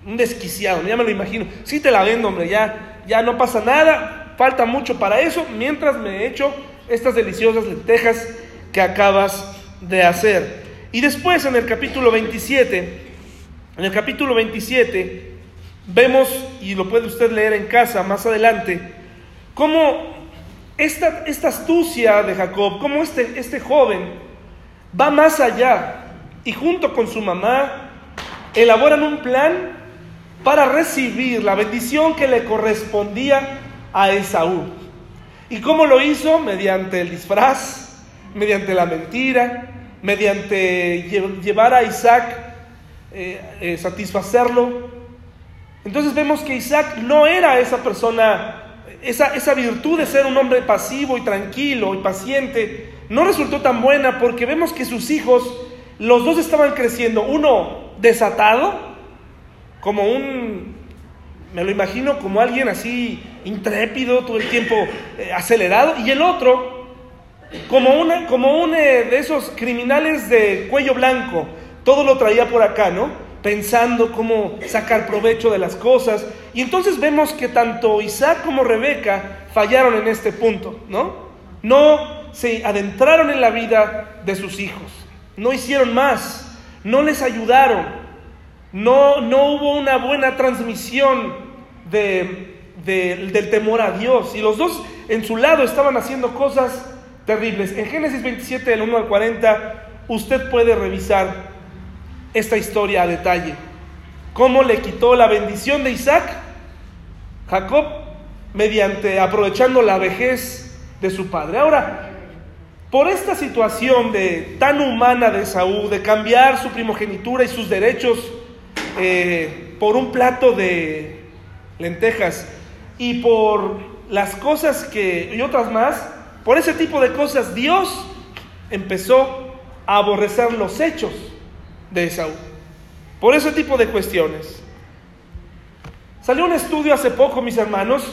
un desquiciado, ya me lo imagino. Si te la vendo, hombre, ya, ya no pasa nada, falta mucho para eso, mientras me echo estas deliciosas lentejas que acabas de hacer. Y después en el capítulo 27, en el capítulo 27, vemos, y lo puede usted leer en casa más adelante, cómo esta, esta astucia de Jacob, cómo este, este joven va más allá y junto con su mamá elaboran un plan para recibir la bendición que le correspondía a Esaú. ¿Y cómo lo hizo? Mediante el disfraz, mediante la mentira, mediante llevar a Isaac, eh, eh, satisfacerlo. Entonces vemos que Isaac no era esa persona, esa, esa virtud de ser un hombre pasivo y tranquilo y paciente, no resultó tan buena porque vemos que sus hijos, los dos estaban creciendo, uno desatado, como un, me lo imagino como alguien así intrépido, todo el tiempo eh, acelerado, y el otro como, una, como uno de esos criminales de cuello blanco, todo lo traía por acá, ¿no? Pensando cómo sacar provecho de las cosas. Y entonces vemos que tanto Isaac como Rebeca fallaron en este punto, ¿no? No se adentraron en la vida de sus hijos, no hicieron más, no les ayudaron, no, no hubo una buena transmisión del temor a Dios. Y los dos en su lado estaban haciendo cosas terribles. En Génesis 27, del 1 al 40, usted puede revisar esta historia a detalle. Cómo le quitó la bendición de Isaac, Jacob, mediante aprovechando la vejez de su padre. Ahora, por esta situación de tan humana de Saúl, de cambiar su primogenitura y sus derechos eh, por un plato de lentejas y por las cosas que, y otras más, por ese tipo de cosas, Dios empezó a aborrecer los hechos de Esaú. Por ese tipo de cuestiones. Salió un estudio hace poco, mis hermanos,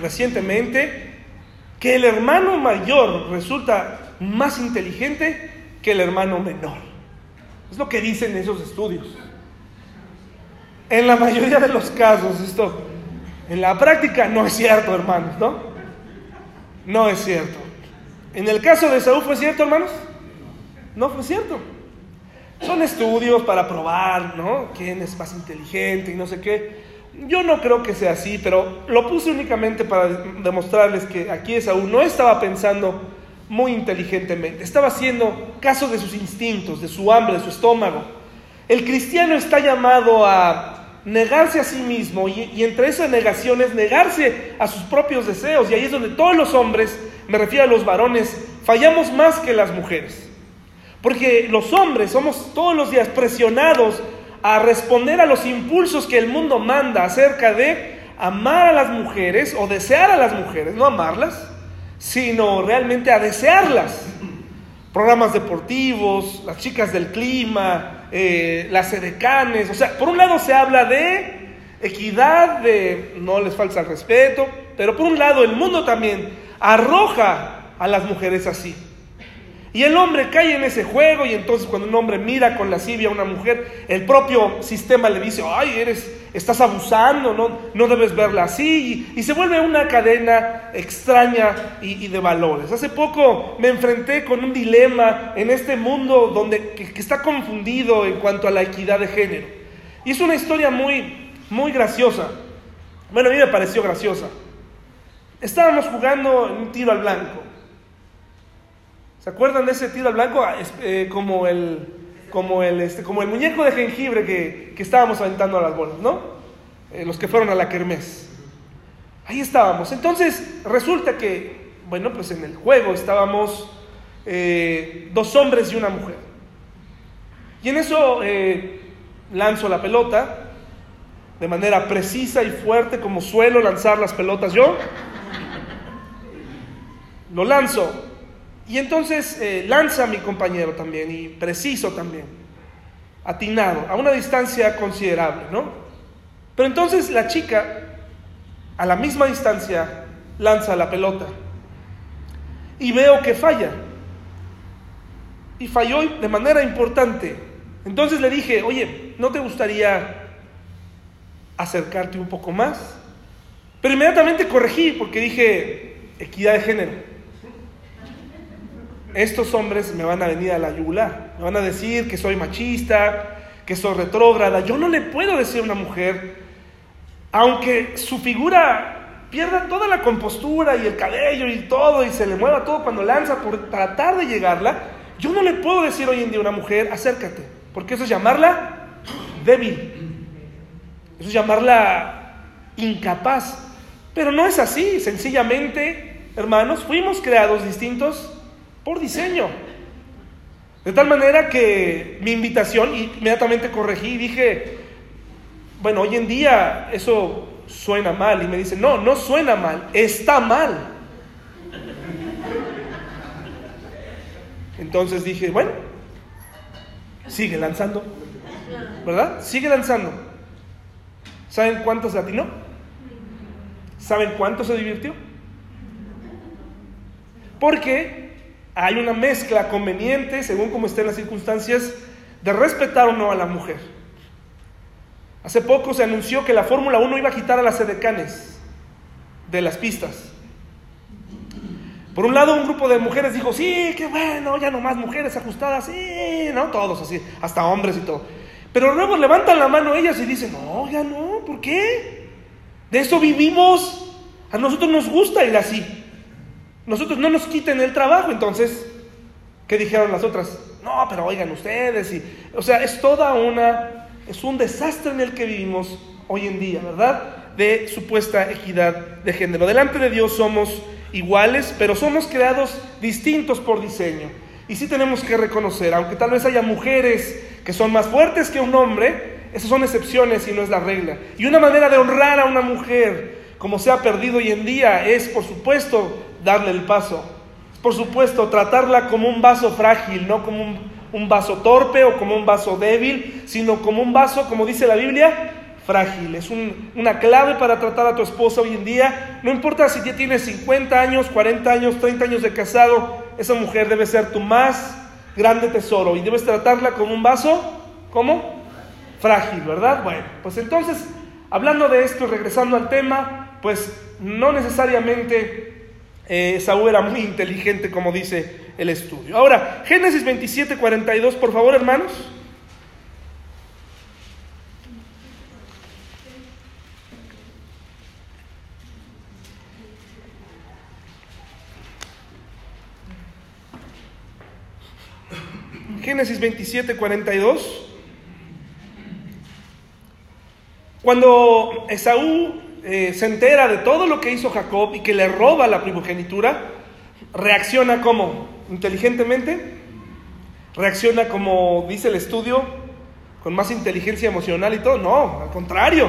recientemente, que el hermano mayor resulta más inteligente que el hermano menor. Es lo que dicen esos estudios. En la mayoría de los casos, esto en la práctica no es cierto, hermanos, ¿no? No es cierto. En el caso de Saúl fue cierto, hermanos? No fue cierto. Son estudios para probar, ¿no? ¿Quién es más inteligente y no sé qué? Yo no creo que sea así, pero lo puse únicamente para demostrarles que aquí Saúl no estaba pensando muy inteligentemente, estaba haciendo caso de sus instintos, de su hambre, de su estómago. El cristiano está llamado a negarse a sí mismo y, entre esas negaciones negarse a sus propios deseos. Y ahí es donde todos los hombres, me refiero a los varones, fallamos más que las mujeres. Porque los hombres somos todos los días presionados a responder a los impulsos que el mundo manda acerca de amar a las mujeres o desear a las mujeres, no amarlas, sino realmente a desearlas. Programas deportivos, las chicas del clima, eh, las edecanes, o sea, por un lado se habla de equidad, de no les falta el respeto, pero por un lado el mundo también arroja a las mujeres así. Y el hombre cae en ese juego y entonces cuando un hombre mira con lascivia a una mujer, el propio sistema le dice, ay, eres, estás abusando, no, no debes verla así. Y, se vuelve una cadena extraña y, de valores. Hace poco me enfrenté con un dilema en este mundo donde, que, está confundido en cuanto a la equidad de género. Y es una historia muy, muy graciosa. Bueno, a mí me pareció graciosa. Estábamos jugando un tiro al blanco. ¿Se acuerdan de ese tiro al blanco? Ah, eh, como, el, como, el, este, como el muñeco de jengibre que, que estábamos aventando a las bolas, ¿no? Eh, los que fueron a la kermés. Ahí estábamos. Entonces, resulta que, bueno, pues en el juego estábamos eh, dos hombres y una mujer. Y en eso lanzo la pelota de manera precisa y fuerte, como suelo lanzar las pelotas yo. lo lanzo. Y entonces eh, lanza a mi compañero también, y preciso también, atinado, a una distancia considerable, ¿no? Pero entonces la chica, a la misma distancia, lanza la pelota. Y veo que falla. Y falló de manera importante. Entonces le dije, oye, ¿no te gustaría acercarte un poco más? Pero inmediatamente corregí porque dije, equidad de género. Estos hombres me van a venir a la yugular, me van a decir que soy machista, que soy retrógrada. Yo no le puedo decir a una mujer, aunque su figura pierda toda la compostura y el cabello y todo y se le mueva todo cuando lanza por tratar de llegarla, yo no le puedo decir hoy en día a una mujer, acércate, porque eso es llamarla débil, eso es llamarla incapaz. Pero no es así, sencillamente, hermanos, fuimos creados distintos por diseño. De tal manera que mi invitación, inmediatamente corregí y dije, bueno, hoy en día eso suena mal. Y me dice, no, no suena mal, está mal. Entonces dije, bueno, sigue lanzando, ¿verdad? Sigue lanzando. ¿Saben cuántos latinó? ¿Saben cuánto se divirtió? Porque hay una mezcla conveniente, según como estén las circunstancias, de respetar o no a la mujer. Hace poco se anunció que la Fórmula 1 iba a quitar a las edecanes de las pistas. Por un lado, un grupo de mujeres dijo, sí, qué bueno, ya no más mujeres ajustadas, sí, no, todos así, hasta hombres y todo. Pero luego levantan la mano ellas y dicen, no, ya no, ¿por qué? De eso vivimos. A nosotros nos gusta ir así. Nosotros no nos quiten el trabajo. Entonces, ¿qué dijeron las otras? No, pero oigan ustedes. Y, o sea, es toda una, es un desastre en el que vivimos hoy en día, ¿verdad? De supuesta equidad de género. Delante de Dios somos iguales, pero somos creados distintos por diseño. Y sí tenemos que reconocer, aunque tal vez haya mujeres que son más fuertes que un hombre, esas son excepciones y no es la regla. Y una manera de honrar a una mujer, como se ha perdido hoy en día, es, por supuesto, darle el paso. Por supuesto, tratarla como un vaso frágil, no como un, vaso torpe o como un vaso débil, sino como un vaso, como dice la Biblia, frágil. Es una clave para tratar a tu esposa hoy en día. No importa si ya tienes 50 años, 40 años, 30 años de casado, esa mujer debe ser tu más grande tesoro y debes tratarla como un vaso, ¿cómo? frágil, ¿verdad? Bueno, pues entonces, hablando de esto, regresando al tema, pues no necesariamente eh, Saúl era muy inteligente, como dice el estudio. Ahora, Génesis 27, 42, por favor, hermanos. Génesis 27, 42. Cuando Esaú eh, se entera de todo lo que hizo Jacob y que le roba la primogenitura, reacciona como inteligentemente, reacciona como dice el estudio, con más inteligencia emocional y todo. No, al contrario.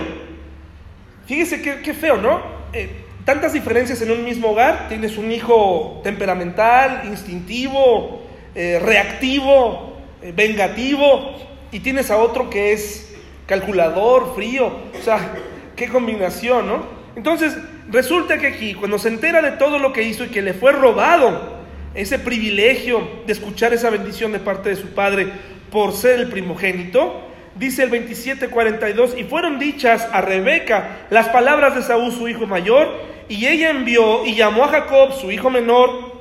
Fíjese qué, feo, ¿no? Eh, tantas diferencias en un mismo hogar. Tienes un hijo temperamental, instintivo, eh, reactivo, vengativo, y tienes a otro que es calculador, frío, o sea, qué combinación, ¿no? Entonces, resulta que aquí, cuando se entera de todo lo que hizo y que le fue robado ese privilegio de escuchar esa bendición de parte de su padre por ser el primogénito, dice el 27:42, y fueron dichas a Rebeca las palabras de Saúl, su hijo mayor, y ella envió y llamó a Jacob, su hijo menor,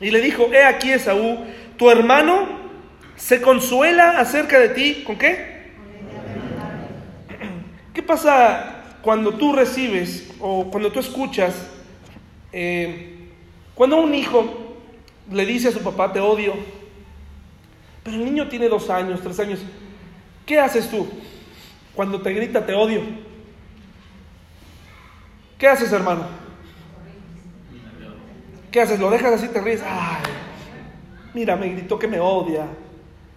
y le dijo, he aquí Esaú, tu hermano se consuela acerca de ti, ¿con qué? ¿Qué pasa cuando tú recibes o cuando tú escuchas, eh, cuando un hijo le dice a su papá, te odio, pero el niño tiene dos años, tres años, ¿qué haces tú cuando te grita, te odio? ¿Qué haces, hermano? ¿Qué haces? ¿Lo dejas así, te ríes? Ay, mira, me gritó que me odia,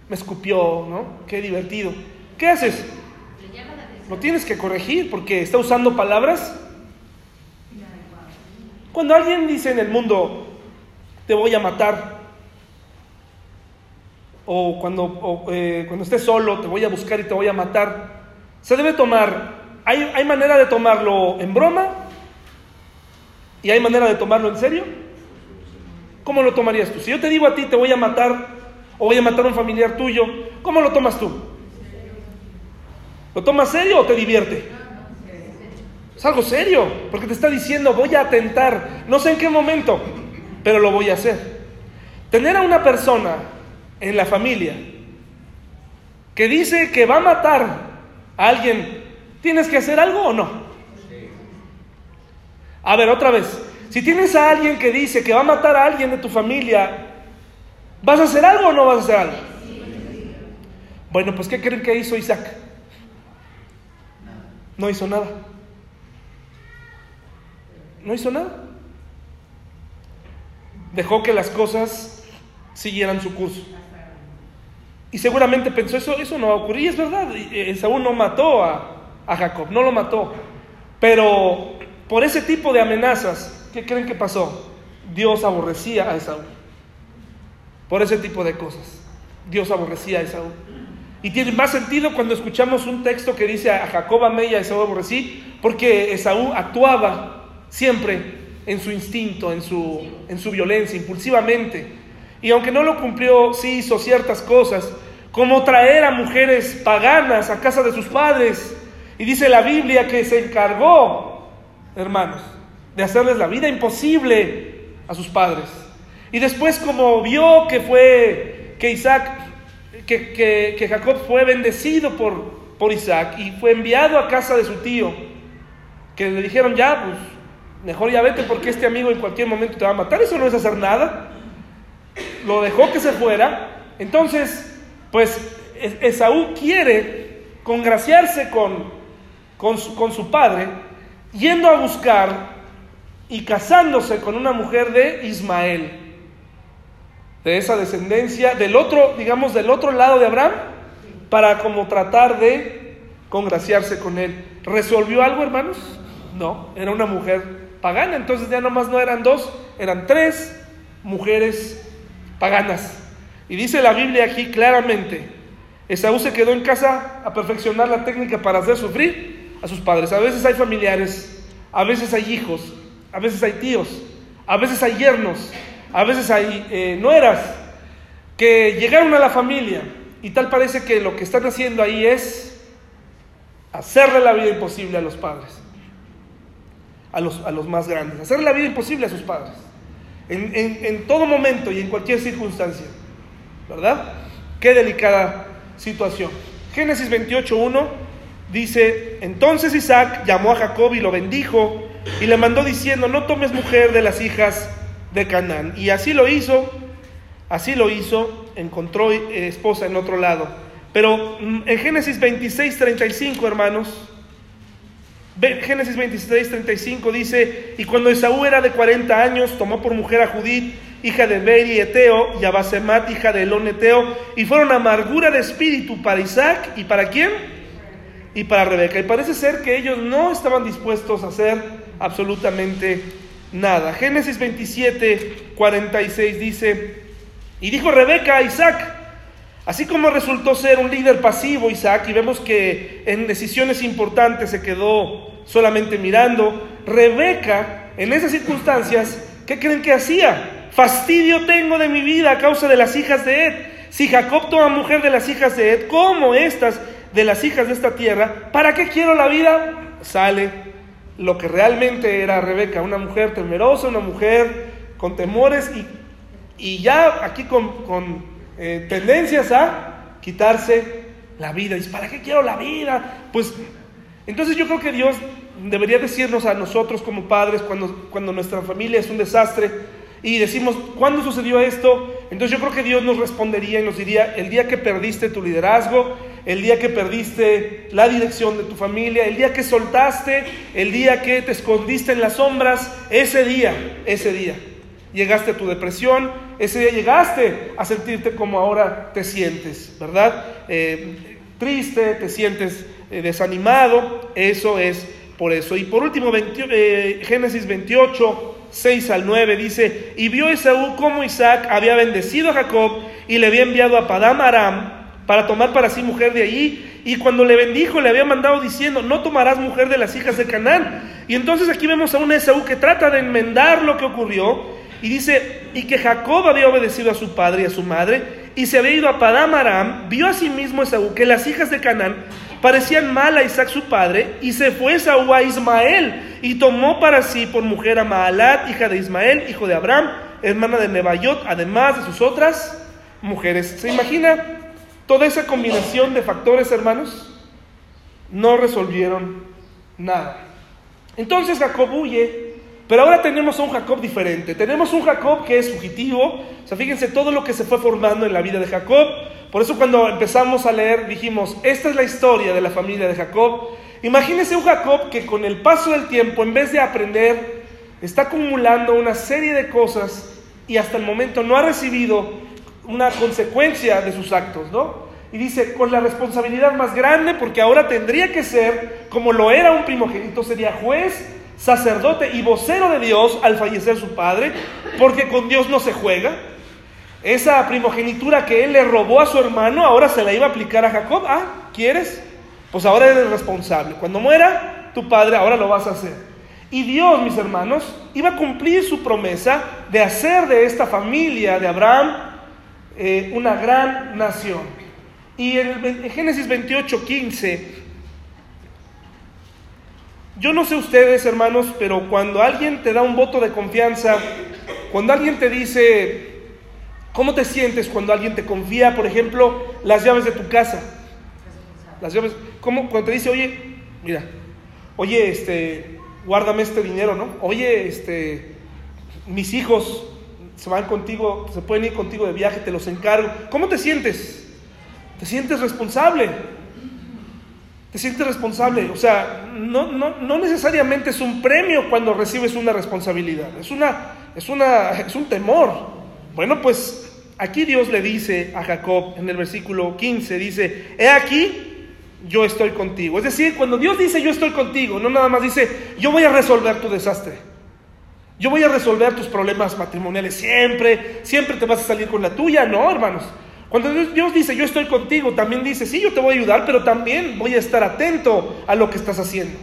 me escupió, ¿no? Qué divertido. ¿Qué haces? Lo tienes que corregir porque está usando palabras. Cuando alguien dice en el mundo, te voy a matar. O cuando, eh, cuando estés solo, te voy a buscar y te voy a matar. Se debe tomar, hay, hay manera de tomarlo en broma y hay manera de tomarlo en serio. ¿Cómo lo tomarías tú? Si yo te digo a ti, te voy a matar o voy a matar a un familiar tuyo, ¿cómo lo tomas tú? ¿Lo tomas serio o te divierte? Es algo serio, porque te está diciendo, voy a atentar, no sé en qué momento, pero lo voy a hacer. Tener a una persona en la familia que dice que va a matar a alguien, ¿tienes que hacer algo o no? A ver, otra vez, si tienes a alguien que dice que va a matar a alguien de tu familia, ¿vas a hacer algo o no vas a hacer algo? Bueno, pues ¿qué creen que hizo Isaac? No hizo nada. No hizo nada. Dejó que las cosas siguieran su curso. Y seguramente pensó, eso, eso no va a ocurrir. Y es verdad, Esaú no mató a, a Jacob, no lo mató. Pero por ese tipo de amenazas, ¿qué creen que pasó? Dios aborrecía a Esaú. Por ese tipo de cosas. Dios aborrecía a Esaú. Y tiene más sentido cuando escuchamos un texto que dice a Jacob amé y a Esaú aborrecí, porque Esaú actuaba siempre en su instinto, en su, en su violencia, impulsivamente. Y aunque no lo cumplió, sí hizo ciertas cosas, como traer a mujeres paganas a casa de sus padres. Y dice la Biblia que se encargó, hermanos, de hacerles la vida imposible a sus padres. Y después como vio que fue, que Isaac que, Jacob fue bendecido por, por Isaac y fue enviado a casa de su tío, que le dijeron, ya, pues, mejor ya vete porque este amigo en cualquier momento te va a matar, eso no es hacer nada. Lo dejó que se fuera. Entonces, pues Esaú quiere congraciarse con, con, su, con su padre, yendo a buscar y casándose con una mujer de Ismael de esa descendencia, del otro, digamos, del otro lado de Abraham, para como tratar de congraciarse con él. ¿Resolvió algo, hermanos? No, era una mujer pagana, entonces ya nomás no eran dos, eran tres mujeres paganas. Y dice la Biblia aquí claramente, Esaú se quedó en casa a perfeccionar la técnica para hacer sufrir a sus padres. A veces hay familiares, a veces hay hijos, a veces hay tíos, a veces hay yernos, a veces hay eh, nueras que llegaron a la familia y tal parece que lo que están haciendo ahí es hacerle la vida imposible a los padres, a los, a los más grandes, hacerle la vida imposible a sus padres, en, en todo momento y en cualquier circunstancia, ¿verdad? Qué delicada situación. Génesis 28.1 dice, entonces Isaac llamó a Jacob y lo bendijo y le mandó diciendo, no tomes mujer de las hijas de Canaán. Y así lo hizo, así lo hizo, encontró eh, esposa en otro lado. Pero mm, en Génesis 26, 35, hermanos, Génesis 26, 35 dice, y cuando Esaú era de 40 años, tomó por mujer a Judith, hija de Beri Eteo, y a Basemat, hija de Elón Eteo, y fueron amargura de espíritu para Isaac, ¿y para quién? Y para Rebeca. Y parece ser que ellos no estaban dispuestos a hacer absolutamente nada. Génesis 27, 46 dice, y dijo Rebeca a Isaac, así como resultó ser un líder pasivo Isaac, y vemos que en decisiones importantes se quedó solamente mirando, Rebeca, en esas circunstancias, ¿qué creen que hacía? Fastidio tengo de mi vida a causa de las hijas de Ed. Si Jacob toma mujer de las hijas de Ed, como estas de las hijas de esta tierra, ¿para qué quiero la vida? Sale lo que realmente era Rebeca, una mujer temerosa, una mujer con temores y, y ya aquí con, con eh, tendencias a quitarse la vida. Dice, ¿para qué quiero la vida? Pues entonces yo creo que Dios debería decirnos a nosotros como padres cuando, cuando nuestra familia es un desastre y decimos, ¿cuándo sucedió esto? Entonces yo creo que Dios nos respondería y nos diría, el día que perdiste tu liderazgo, el día que perdiste la dirección de tu familia, el día que soltaste, el día que te escondiste en las sombras, ese día, ese día, llegaste a tu depresión, ese día llegaste a sentirte como ahora te sientes, ¿verdad? Eh, triste, te sientes eh, desanimado, eso es por eso. Y por último, eh, Génesis 28, 6 al 9 dice, y vio Esaú cómo Isaac había bendecido a Jacob y le había enviado a Padam Aram para tomar para sí mujer de allí, y cuando le bendijo le había mandado diciendo, no tomarás mujer de las hijas de Canaán. Y entonces aquí vemos a un Esaú que trata de enmendar lo que ocurrió, y dice, y que Jacob había obedecido a su padre y a su madre, y se había ido a Padam Aram, vio a sí mismo Esaú que las hijas de Canaán parecían mal a Isaac su padre, y se fue Esaú a Ismael, y tomó para sí por mujer a Maalat, hija de Ismael, hijo de Abraham, hermana de Nebayot, además de sus otras mujeres. ¿Se imagina toda esa combinación de factores, hermanos? No resolvieron nada. Entonces Jacob huye, pero ahora tenemos a un Jacob diferente. Tenemos un Jacob que es fugitivo. O sea, fíjense todo lo que se fue formando en la vida de Jacob. Por eso cuando empezamos a leer dijimos, esta es la historia de la familia de Jacob. Imagínense un Jacob que con el paso del tiempo, en vez de aprender, está acumulando una serie de cosas y hasta el momento no ha recibido una consecuencia de sus actos, ¿no? Y dice, con la responsabilidad más grande, porque ahora tendría que ser, como lo era un primogénito, sería juez, sacerdote y vocero de Dios al fallecer su padre, porque con Dios no se juega. Esa primogenitura que él le robó a su hermano, ahora se la iba a aplicar a Jacob. Ah, ¿quieres? Pues ahora eres responsable. Cuando muera tu padre, ahora lo vas a hacer. Y Dios, mis hermanos, iba a cumplir su promesa de hacer de esta familia de Abraham eh, una gran nación. Y en, en Génesis 28, 15, yo no sé ustedes, hermanos, pero cuando alguien te da un voto de confianza, cuando alguien te dice, ¿cómo te sientes cuando alguien te confía, por ejemplo, las llaves de tu casa? Las llaves, ¿cómo? Cuando te dice, oye, mira, oye, este, guárdame este dinero, ¿no? Oye, este, mis hijos se van contigo, se pueden ir contigo de viaje, te los encargo. ¿Cómo te sientes? ¿Te sientes responsable? Te sientes responsable. O sea, no, no, no, necesariamente es un premio cuando recibes una responsabilidad. Es, una, es, una, es un temor. Bueno, pues aquí Dios le dice a Jacob en el versículo 15, dice, he aquí, yo estoy contigo. Es decir, cuando Dios dice yo estoy contigo, no nada más dice, yo voy a resolver tu desastre. Yo voy a resolver tus problemas matrimoniales siempre, siempre te vas a salir con la tuya. No, hermanos. Cuando Dios dice, yo estoy contigo, también dice, sí, yo te voy a ayudar, pero también voy a estar atento a lo que estás haciendo.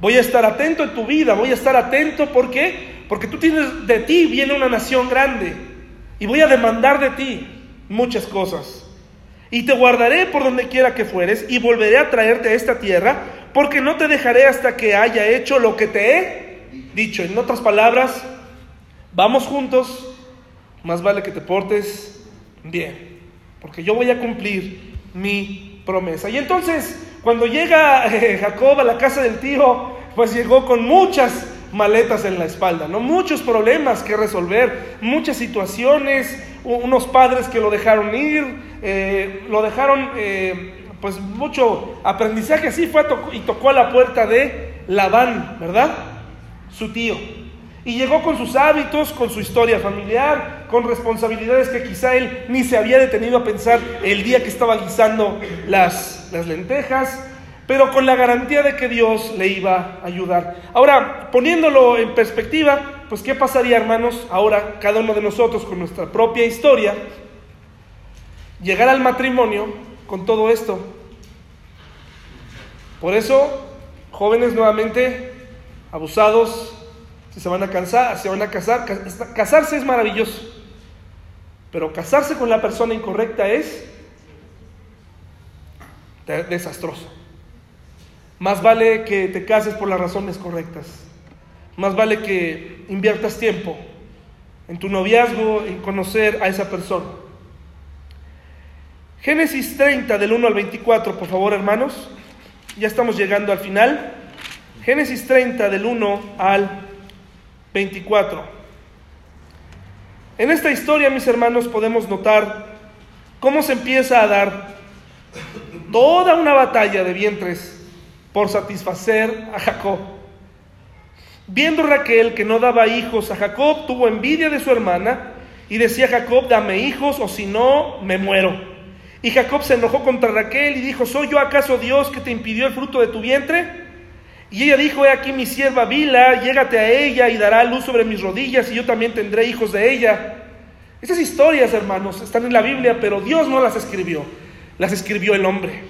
Voy a estar atento en tu vida, voy a estar atento, ¿por qué? Porque tú tienes, de ti viene una nación grande y voy a demandar de ti muchas cosas. Y te guardaré por donde quiera que fueres y volveré a traerte a esta tierra, porque no te dejaré hasta que haya hecho lo que te he dicho. En otras palabras, vamos juntos, más vale que te portes bien, porque yo voy a cumplir mi promesa. Y entonces, cuando llega eh, Jacob a la casa del tío, pues llegó con muchas maletas en la espalda, ¿no? Muchos problemas que resolver, muchas situaciones, unos padres que lo dejaron ir, eh, lo dejaron, eh, pues mucho aprendizaje, así fue y tocó a la puerta de Labán, ¿verdad? Su tío. Y llegó con sus hábitos, con su historia familiar, con responsabilidades que quizá él ni se había detenido a pensar el día que estaba guisando las, las lentejas, pero con la garantía de que Dios le iba a ayudar. Ahora, poniéndolo en perspectiva, pues ¿qué pasaría, hermanos, ahora cada uno de nosotros con nuestra propia historia, llegar al matrimonio con todo esto? Por eso, jóvenes nuevamente, abusados, si se van a cansar, se van a casar, casarse es maravilloso. Pero casarse con la persona incorrecta es desastroso. Más vale que te cases por las razones correctas. Más vale que inviertas tiempo en tu noviazgo, en conocer a esa persona. Génesis 30 del 1 al 24, por favor, hermanos. Ya estamos llegando al final. Génesis 30 del 1 al 24. En esta historia, mis hermanos, podemos notar cómo se empieza a dar toda una batalla de vientres por satisfacer a Jacob. Viendo Raquel que no daba hijos a Jacob, tuvo envidia de su hermana y decía Jacob, dame hijos o si no, me muero. Y Jacob se enojó contra Raquel y dijo, ¿soy yo acaso Dios que te impidió el fruto de tu vientre? Y ella dijo, he aquí mi sierva Bila, llégate a ella y dará luz sobre mis rodillas y yo también tendré hijos de ella. Esas historias, hermanos, están en la Biblia, pero Dios no las escribió, las escribió el hombre.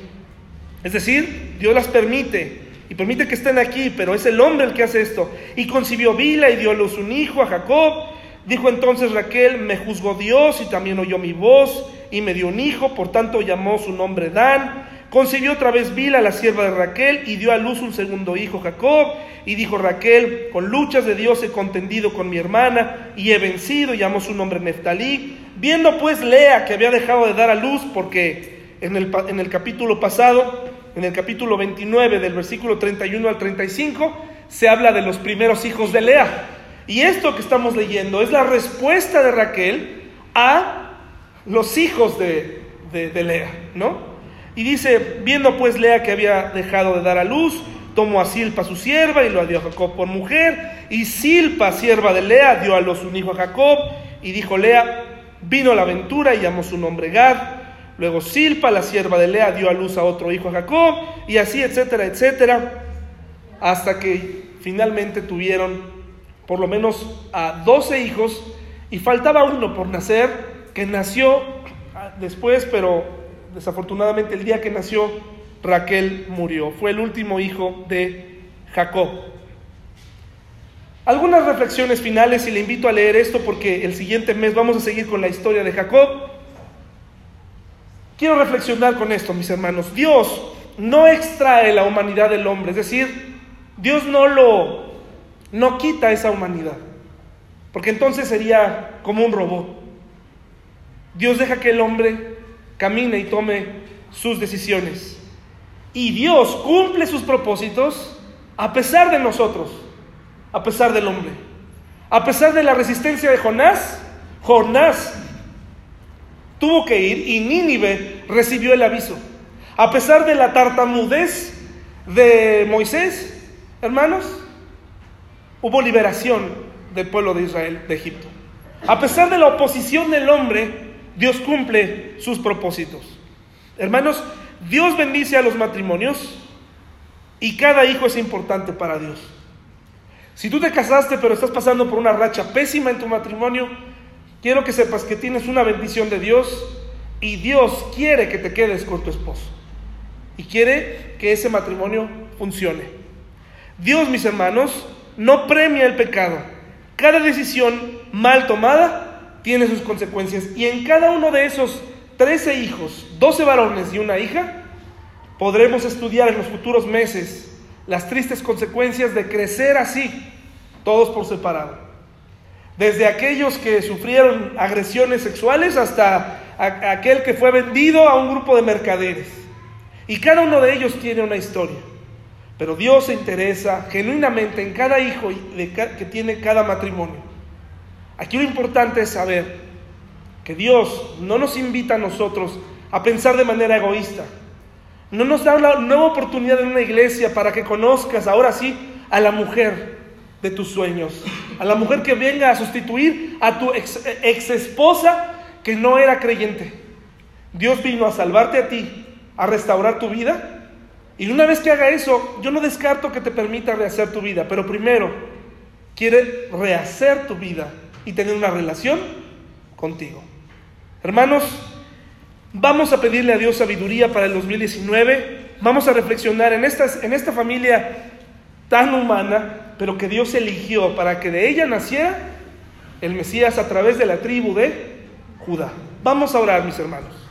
Es decir, Dios las permite y permite que estén aquí, pero es el hombre el que hace esto. Y concibió Bila y dio luz un hijo a Jacob. Dijo entonces Raquel, me juzgó Dios y también oyó mi voz y me dio un hijo, por tanto llamó su nombre Dan. Concibió otra vez Bila, la sierva de Raquel, y dio a luz un segundo hijo, Jacob. Y dijo Raquel, con luchas de Dios he contendido con mi hermana y he vencido, y llamó su nombre Neftalí. Viendo pues Lea que había dejado de dar a luz, porque en el, en el capítulo pasado, en el capítulo 29 del versículo 31 al 35, se habla de los primeros hijos de Lea. Y esto que estamos leyendo es la respuesta de Raquel a los hijos de, de, de Lea, ¿no? Y dice, viendo pues Lea que había dejado de dar a luz, tomó a Silpa su sierva y lo dio a Jacob por mujer. Y Silpa, sierva de Lea, dio a luz un hijo a Jacob. Y dijo Lea, vino la aventura y llamó su nombre Gad. Luego Silpa, la sierva de Lea, dio a luz a otro hijo a Jacob. Y así, etcétera, etcétera. Hasta que finalmente tuvieron por lo menos a doce hijos. Y faltaba uno por nacer, que nació después, pero desafortunadamente el día que nació Raquel murió. Fue el último hijo de Jacob. Algunas reflexiones finales y le invito a leer esto porque el siguiente mes vamos a seguir con la historia de Jacob. Quiero reflexionar con esto, mis hermanos. Dios no extrae la humanidad del hombre, es decir, Dios no lo no quita esa humanidad, porque entonces sería como un robot. Dios deja que el hombre camine y tome sus decisiones. Y Dios cumple sus propósitos a pesar de nosotros, a pesar del hombre. A pesar de la resistencia de Jonás, Jonás tuvo que ir y Nínive recibió el aviso. A pesar de la tartamudez de Moisés, hermanos, hubo liberación del pueblo de Israel de Egipto. A pesar de la oposición del hombre, Dios cumple sus propósitos. Hermanos, Dios bendice a los matrimonios y cada hijo es importante para Dios. Si tú te casaste pero estás pasando por una racha pésima en tu matrimonio, quiero que sepas que tienes una bendición de Dios y Dios quiere que te quedes con tu esposo y quiere que ese matrimonio funcione. Dios, mis hermanos, no premia el pecado. Cada decisión mal tomada tiene sus consecuencias. Y en cada uno de esos 13 hijos, 12 varones y una hija, podremos estudiar en los futuros meses las tristes consecuencias de crecer así, todos por separado. Desde aquellos que sufrieron agresiones sexuales hasta aquel que fue vendido a un grupo de mercaderes. Y cada uno de ellos tiene una historia. Pero Dios se interesa genuinamente en cada hijo que tiene cada matrimonio. Aquí lo importante es saber que Dios no nos invita a nosotros a pensar de manera egoísta. No nos da una nueva oportunidad en una iglesia para que conozcas ahora sí a la mujer de tus sueños, a la mujer que venga a sustituir a tu ex, ex esposa que no era creyente. Dios vino a salvarte a ti, a restaurar tu vida. Y una vez que haga eso, yo no descarto que te permita rehacer tu vida, pero primero quiere rehacer tu vida y tener una relación contigo. Hermanos, vamos a pedirle a Dios sabiduría para el 2019. Vamos a reflexionar en, en esta familia tan humana, pero que Dios eligió para que de ella naciera el Mesías a través de la tribu de Judá. Vamos a orar, mis hermanos.